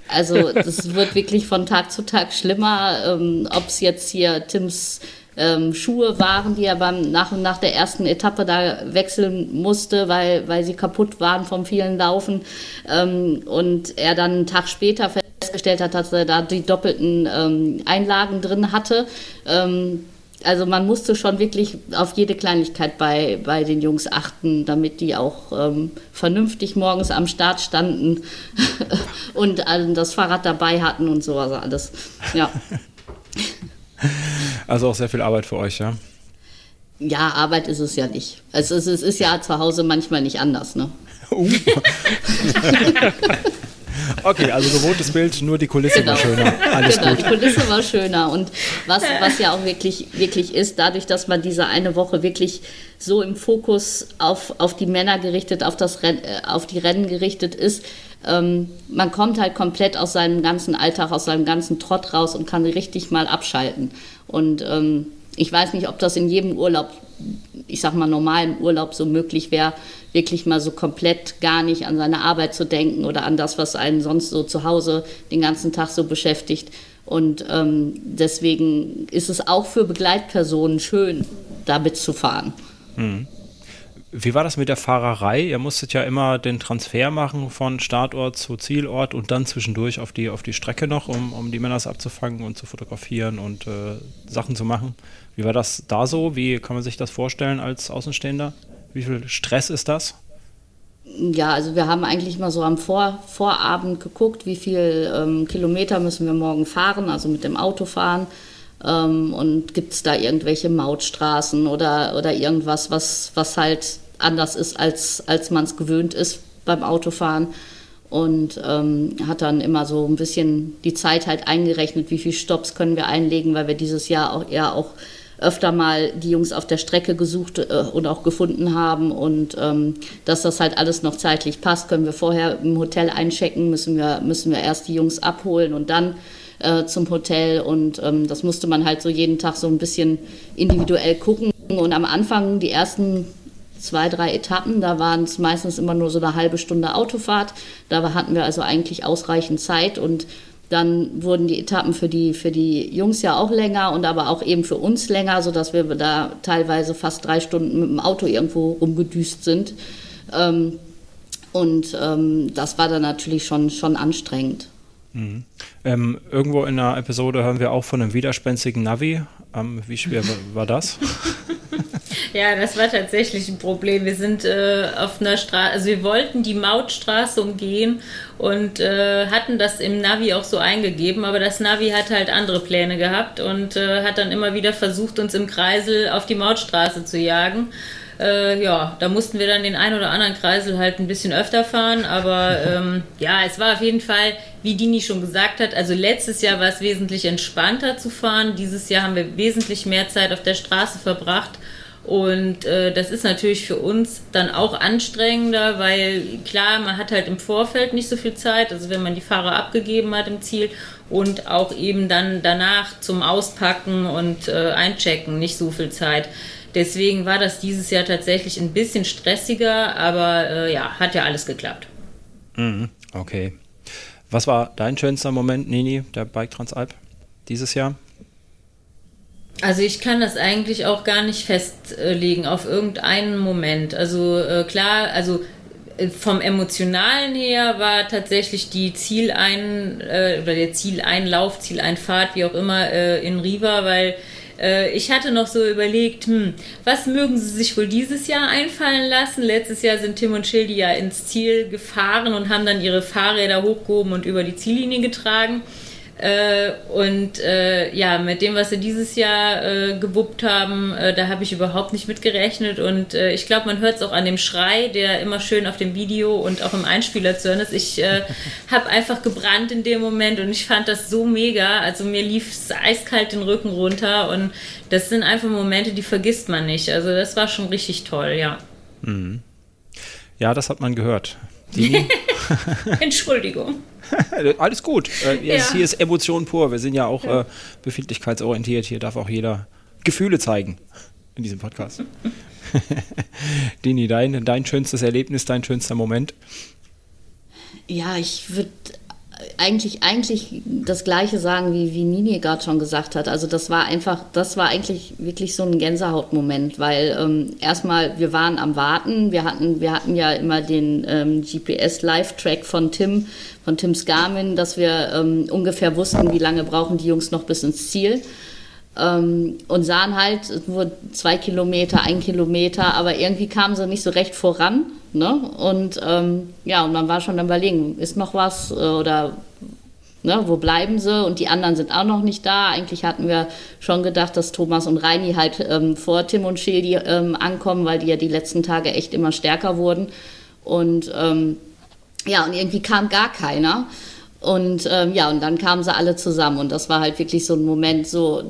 also das wird wirklich von Tag zu Tag schlimmer, ähm, ob es jetzt hier Tims ähm, Schuhe waren, die er beim, nach, nach der ersten Etappe da wechseln musste, weil, weil sie kaputt waren vom vielen Laufen. Ähm, und er dann einen Tag später festgestellt hat, dass er da die doppelten ähm, Einlagen drin hatte. Ähm, also man musste schon wirklich auf jede Kleinigkeit bei, bei den Jungs achten, damit die auch ähm, vernünftig morgens am Start standen und also das Fahrrad dabei hatten und sowas alles. Ja. Also auch sehr viel Arbeit für euch, ja? Ja, Arbeit ist es ja nicht. Also es ist, es ist ja zu Hause manchmal nicht anders, ne? Uh. okay, also gewohntes Bild, nur die Kulisse genau. war schöner. Alles genau, gut. die Kulisse war schöner. Und was, was ja auch wirklich, wirklich ist, dadurch, dass man diese eine Woche wirklich so im Fokus auf, auf die Männer gerichtet, auf, das Renn, äh, auf die Rennen gerichtet ist, ähm, man kommt halt komplett aus seinem ganzen Alltag, aus seinem ganzen Trott raus und kann richtig mal abschalten. Und ähm, ich weiß nicht, ob das in jedem Urlaub, ich sag mal normalen Urlaub so möglich wäre, wirklich mal so komplett gar nicht an seine Arbeit zu denken oder an das, was einen sonst so zu Hause den ganzen Tag so beschäftigt. Und ähm, deswegen ist es auch für Begleitpersonen schön, da mitzufahren. Mhm. Wie war das mit der Fahrerei? Ihr musstet ja immer den Transfer machen von Startort zu Zielort und dann zwischendurch auf die, auf die Strecke noch, um, um die Männers abzufangen und zu fotografieren und äh, Sachen zu machen. Wie war das da so? Wie kann man sich das vorstellen als Außenstehender? Wie viel Stress ist das? Ja, also wir haben eigentlich mal so am Vor Vorabend geguckt, wie viel ähm, Kilometer müssen wir morgen fahren, also mit dem Auto fahren. Ähm, und gibt es da irgendwelche Mautstraßen oder, oder irgendwas, was, was halt anders ist, als, als man es gewöhnt ist beim Autofahren? Und ähm, hat dann immer so ein bisschen die Zeit halt eingerechnet, wie viele Stops können wir einlegen, weil wir dieses Jahr auch eher auch öfter mal die Jungs auf der Strecke gesucht äh, und auch gefunden haben und ähm, dass das halt alles noch zeitlich passt, können wir vorher im Hotel einchecken, müssen wir, müssen wir erst die Jungs abholen und dann äh, zum Hotel und ähm, das musste man halt so jeden Tag so ein bisschen individuell gucken und am Anfang die ersten zwei, drei Etappen. Da waren es meistens immer nur so eine halbe Stunde Autofahrt. Da hatten wir also eigentlich ausreichend Zeit und dann wurden die Etappen für die, für die Jungs ja auch länger und aber auch eben für uns länger, sodass wir da teilweise fast drei Stunden mit dem Auto irgendwo rumgedüst sind. Ähm, und ähm, das war dann natürlich schon, schon anstrengend. Mhm. Ähm, irgendwo in der Episode hören wir auch von einem widerspenstigen Navi. Ähm, wie schwer war das? Ja, das war tatsächlich ein Problem. Wir sind äh, auf einer Straße, also wir wollten die Mautstraße umgehen und äh, hatten das im Navi auch so eingegeben, aber das Navi hat halt andere Pläne gehabt und äh, hat dann immer wieder versucht, uns im Kreisel auf die Mautstraße zu jagen. Äh, ja, da mussten wir dann den einen oder anderen Kreisel halt ein bisschen öfter fahren, aber ähm, ja, es war auf jeden Fall, wie Dini schon gesagt hat, also letztes Jahr war es wesentlich entspannter zu fahren. Dieses Jahr haben wir wesentlich mehr Zeit auf der Straße verbracht. Und äh, das ist natürlich für uns dann auch anstrengender, weil klar, man hat halt im Vorfeld nicht so viel Zeit, also wenn man die Fahrer abgegeben hat im Ziel und auch eben dann danach zum Auspacken und äh, Einchecken nicht so viel Zeit. Deswegen war das dieses Jahr tatsächlich ein bisschen stressiger, aber äh, ja, hat ja alles geklappt. Mhm, okay. Was war dein schönster Moment, Nini, der Bike Transalp dieses Jahr? Also ich kann das eigentlich auch gar nicht festlegen auf irgendeinen Moment. Also äh, klar, also äh, vom emotionalen her war tatsächlich die Zielein äh, oder der Zieleinlauf, Zieleinfahrt, wie auch immer, äh, in Riva, weil äh, ich hatte noch so überlegt, hm, was mögen sie sich wohl dieses Jahr einfallen lassen? Letztes Jahr sind Tim und Schildi ja ins Ziel gefahren und haben dann ihre Fahrräder hochgehoben und über die Ziellinie getragen. Äh, und äh, ja, mit dem, was sie dieses Jahr äh, gewuppt haben, äh, da habe ich überhaupt nicht mitgerechnet. Und äh, ich glaube, man hört es auch an dem Schrei, der immer schön auf dem Video und auch im Einspieler zu hören ist. Ich äh, habe einfach gebrannt in dem Moment und ich fand das so mega. Also mir lief es eiskalt den Rücken runter und das sind einfach Momente, die vergisst man nicht. Also das war schon richtig toll, ja. Mhm. Ja, das hat man gehört. Entschuldigung. Alles gut. Äh, ja. Hier ist Emotion pur. Wir sind ja auch äh, befindlichkeitsorientiert. Hier darf auch jeder Gefühle zeigen in diesem Podcast. Dini, dein, dein schönstes Erlebnis, dein schönster Moment? Ja, ich würde eigentlich, eigentlich das Gleiche sagen, wie, wie Nini gerade schon gesagt hat. Also das war einfach, das war eigentlich wirklich so ein Gänsehautmoment, weil ähm, erstmal, wir waren am Warten, wir hatten, wir hatten ja immer den ähm, GPS-Live-Track von Tim, von Tims Garmin, dass wir ähm, ungefähr wussten, wie lange brauchen die Jungs noch bis ins Ziel. Ähm, und sahen halt nur zwei Kilometer, ein Kilometer, aber irgendwie kamen sie nicht so recht voran. Ne? Und ähm, ja, und man war schon am Überlegen, ist noch was äh, oder ne, wo bleiben sie? Und die anderen sind auch noch nicht da. Eigentlich hatten wir schon gedacht, dass Thomas und Reini halt ähm, vor Tim und Schildi ähm, ankommen, weil die ja die letzten Tage echt immer stärker wurden. Und ähm, ja, und irgendwie kam gar keiner. Und ähm, ja, und dann kamen sie alle zusammen und das war halt wirklich so ein Moment, so,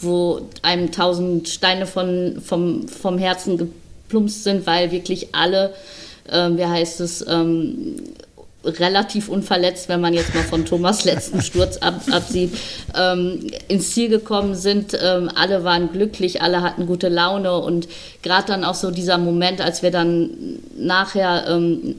wo einem tausend Steine von, vom, vom Herzen geplumpst sind, weil wirklich alle, ähm, wie heißt es, ähm, relativ unverletzt, wenn man jetzt mal von Thomas letzten Sturz ab, absieht, ähm, ins Ziel gekommen sind. Ähm, alle waren glücklich, alle hatten gute Laune und gerade dann auch so dieser Moment, als wir dann nachher ähm,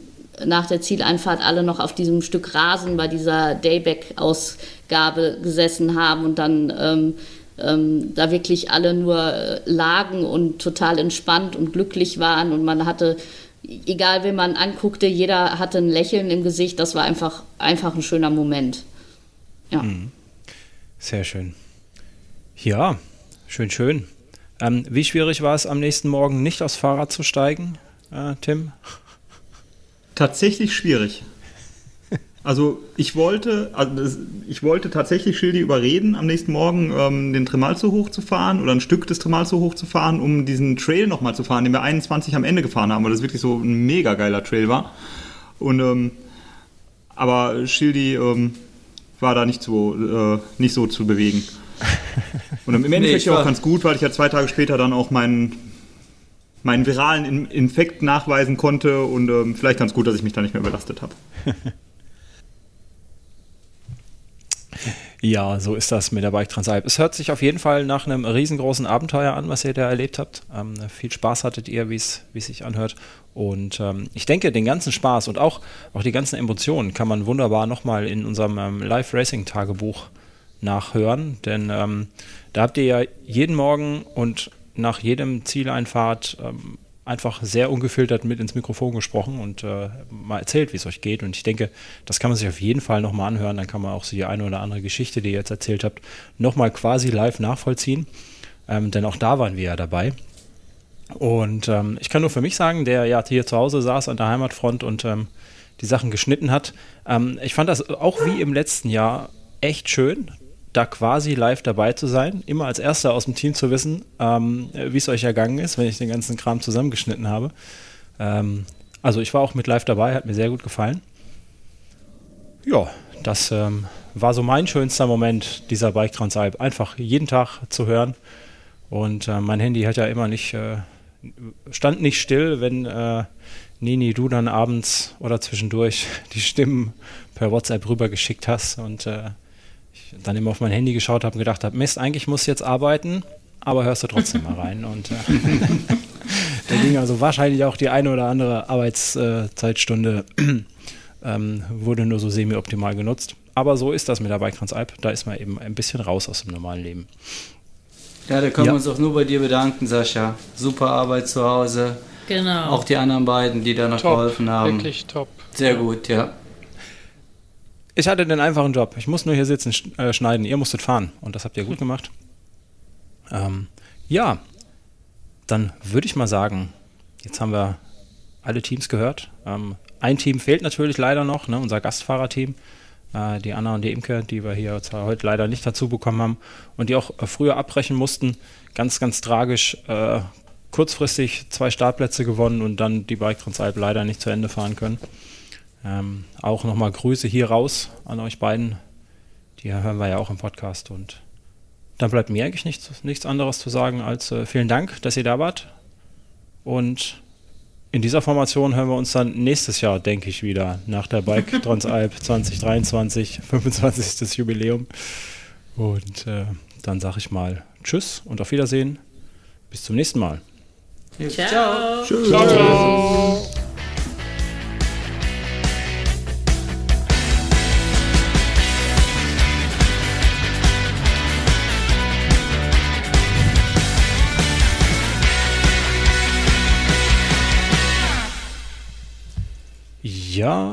nach der Zieleinfahrt alle noch auf diesem Stück Rasen bei dieser Dayback-Ausgabe gesessen haben und dann ähm, ähm, da wirklich alle nur lagen und total entspannt und glücklich waren und man hatte, egal wen man anguckte, jeder hatte ein Lächeln im Gesicht. Das war einfach, einfach ein schöner Moment. Ja. Mhm. Sehr schön. Ja, schön, schön. Ähm, wie schwierig war es am nächsten Morgen nicht aufs Fahrrad zu steigen, äh, Tim? Tatsächlich schwierig. Also ich wollte, also ich wollte tatsächlich Schildi überreden, am nächsten Morgen ähm, den Tremalzo hochzufahren oder ein Stück des Tremalzo hochzufahren, um diesen Trail nochmal zu fahren, den wir 21 am Ende gefahren haben, weil das wirklich so ein mega geiler Trail war. Und ähm, aber Schildi ähm, war da nicht so, äh, nicht so zu bewegen. Und im Endeffekt nee, auch ganz gut, weil ich ja zwei Tage später dann auch meinen meinen viralen Infekt nachweisen konnte und ähm, vielleicht ganz gut, dass ich mich da nicht mehr überlastet habe. Ja, so ist das mit der Bike Transalp. Es hört sich auf jeden Fall nach einem riesengroßen Abenteuer an, was ihr da erlebt habt. Ähm, viel Spaß hattet ihr, wie es sich anhört. Und ähm, ich denke, den ganzen Spaß und auch, auch die ganzen Emotionen kann man wunderbar nochmal in unserem ähm, Live-Racing-Tagebuch nachhören. Denn ähm, da habt ihr ja jeden Morgen und nach jedem Zieleinfahrt ähm, einfach sehr ungefiltert mit ins Mikrofon gesprochen und äh, mal erzählt, wie es euch geht. Und ich denke, das kann man sich auf jeden Fall nochmal anhören. Dann kann man auch so die eine oder andere Geschichte, die ihr jetzt erzählt habt, nochmal quasi live nachvollziehen. Ähm, denn auch da waren wir ja dabei. Und ähm, ich kann nur für mich sagen, der ja hier zu Hause saß an der Heimatfront und ähm, die Sachen geschnitten hat. Ähm, ich fand das auch wie im letzten Jahr echt schön, da quasi live dabei zu sein, immer als Erster aus dem Team zu wissen, ähm, wie es euch ergangen ist, wenn ich den ganzen Kram zusammengeschnitten habe. Ähm, also ich war auch mit live dabei, hat mir sehr gut gefallen. Ja, das ähm, war so mein schönster Moment dieser Bike Transalp. Einfach jeden Tag zu hören. Und äh, mein Handy hat ja immer nicht, äh, stand nicht still, wenn äh, Nini, du dann abends oder zwischendurch die Stimmen per WhatsApp rübergeschickt hast und äh, ich dann immer auf mein Handy geschaut habe und gedacht habe, Mist, eigentlich muss ich jetzt arbeiten, aber hörst du trotzdem mal rein. Und äh, da ging also wahrscheinlich auch die eine oder andere Arbeitszeitstunde ähm, wurde nur so semi-optimal genutzt. Aber so ist das mit der Bike Transalp. Da ist man eben ein bisschen raus aus dem normalen Leben. Ja, da können ja. wir uns auch nur bei dir bedanken, Sascha. Super Arbeit zu Hause. Genau. Auch die anderen beiden, die da noch top, geholfen haben. Wirklich top. Sehr gut, ja. Ich hatte den einfachen Job. Ich muss nur hier sitzen, äh, schneiden. Ihr musstet fahren. Und das habt ihr gut gemacht. Ähm, ja, dann würde ich mal sagen, jetzt haben wir alle Teams gehört. Ähm, ein Team fehlt natürlich leider noch, ne, unser Gastfahrerteam. Äh, die Anna und die Imke, die wir hier heute leider nicht dazu bekommen haben und die auch äh, früher abbrechen mussten. Ganz, ganz tragisch. Äh, kurzfristig zwei Startplätze gewonnen und dann die Bike Transalp leider nicht zu Ende fahren können. Ähm, auch nochmal Grüße hier raus an euch beiden. Die hören wir ja auch im Podcast. Und dann bleibt mir eigentlich nichts, nichts anderes zu sagen als äh, vielen Dank, dass ihr da wart. Und in dieser Formation hören wir uns dann nächstes Jahr, denke ich, wieder nach der Bike Transalp 2023, 25. Jubiläum. Und äh, dann sage ich mal Tschüss und auf Wiedersehen. Bis zum nächsten Mal. Ciao. Tschüss. Ciao. Ciao. Ja,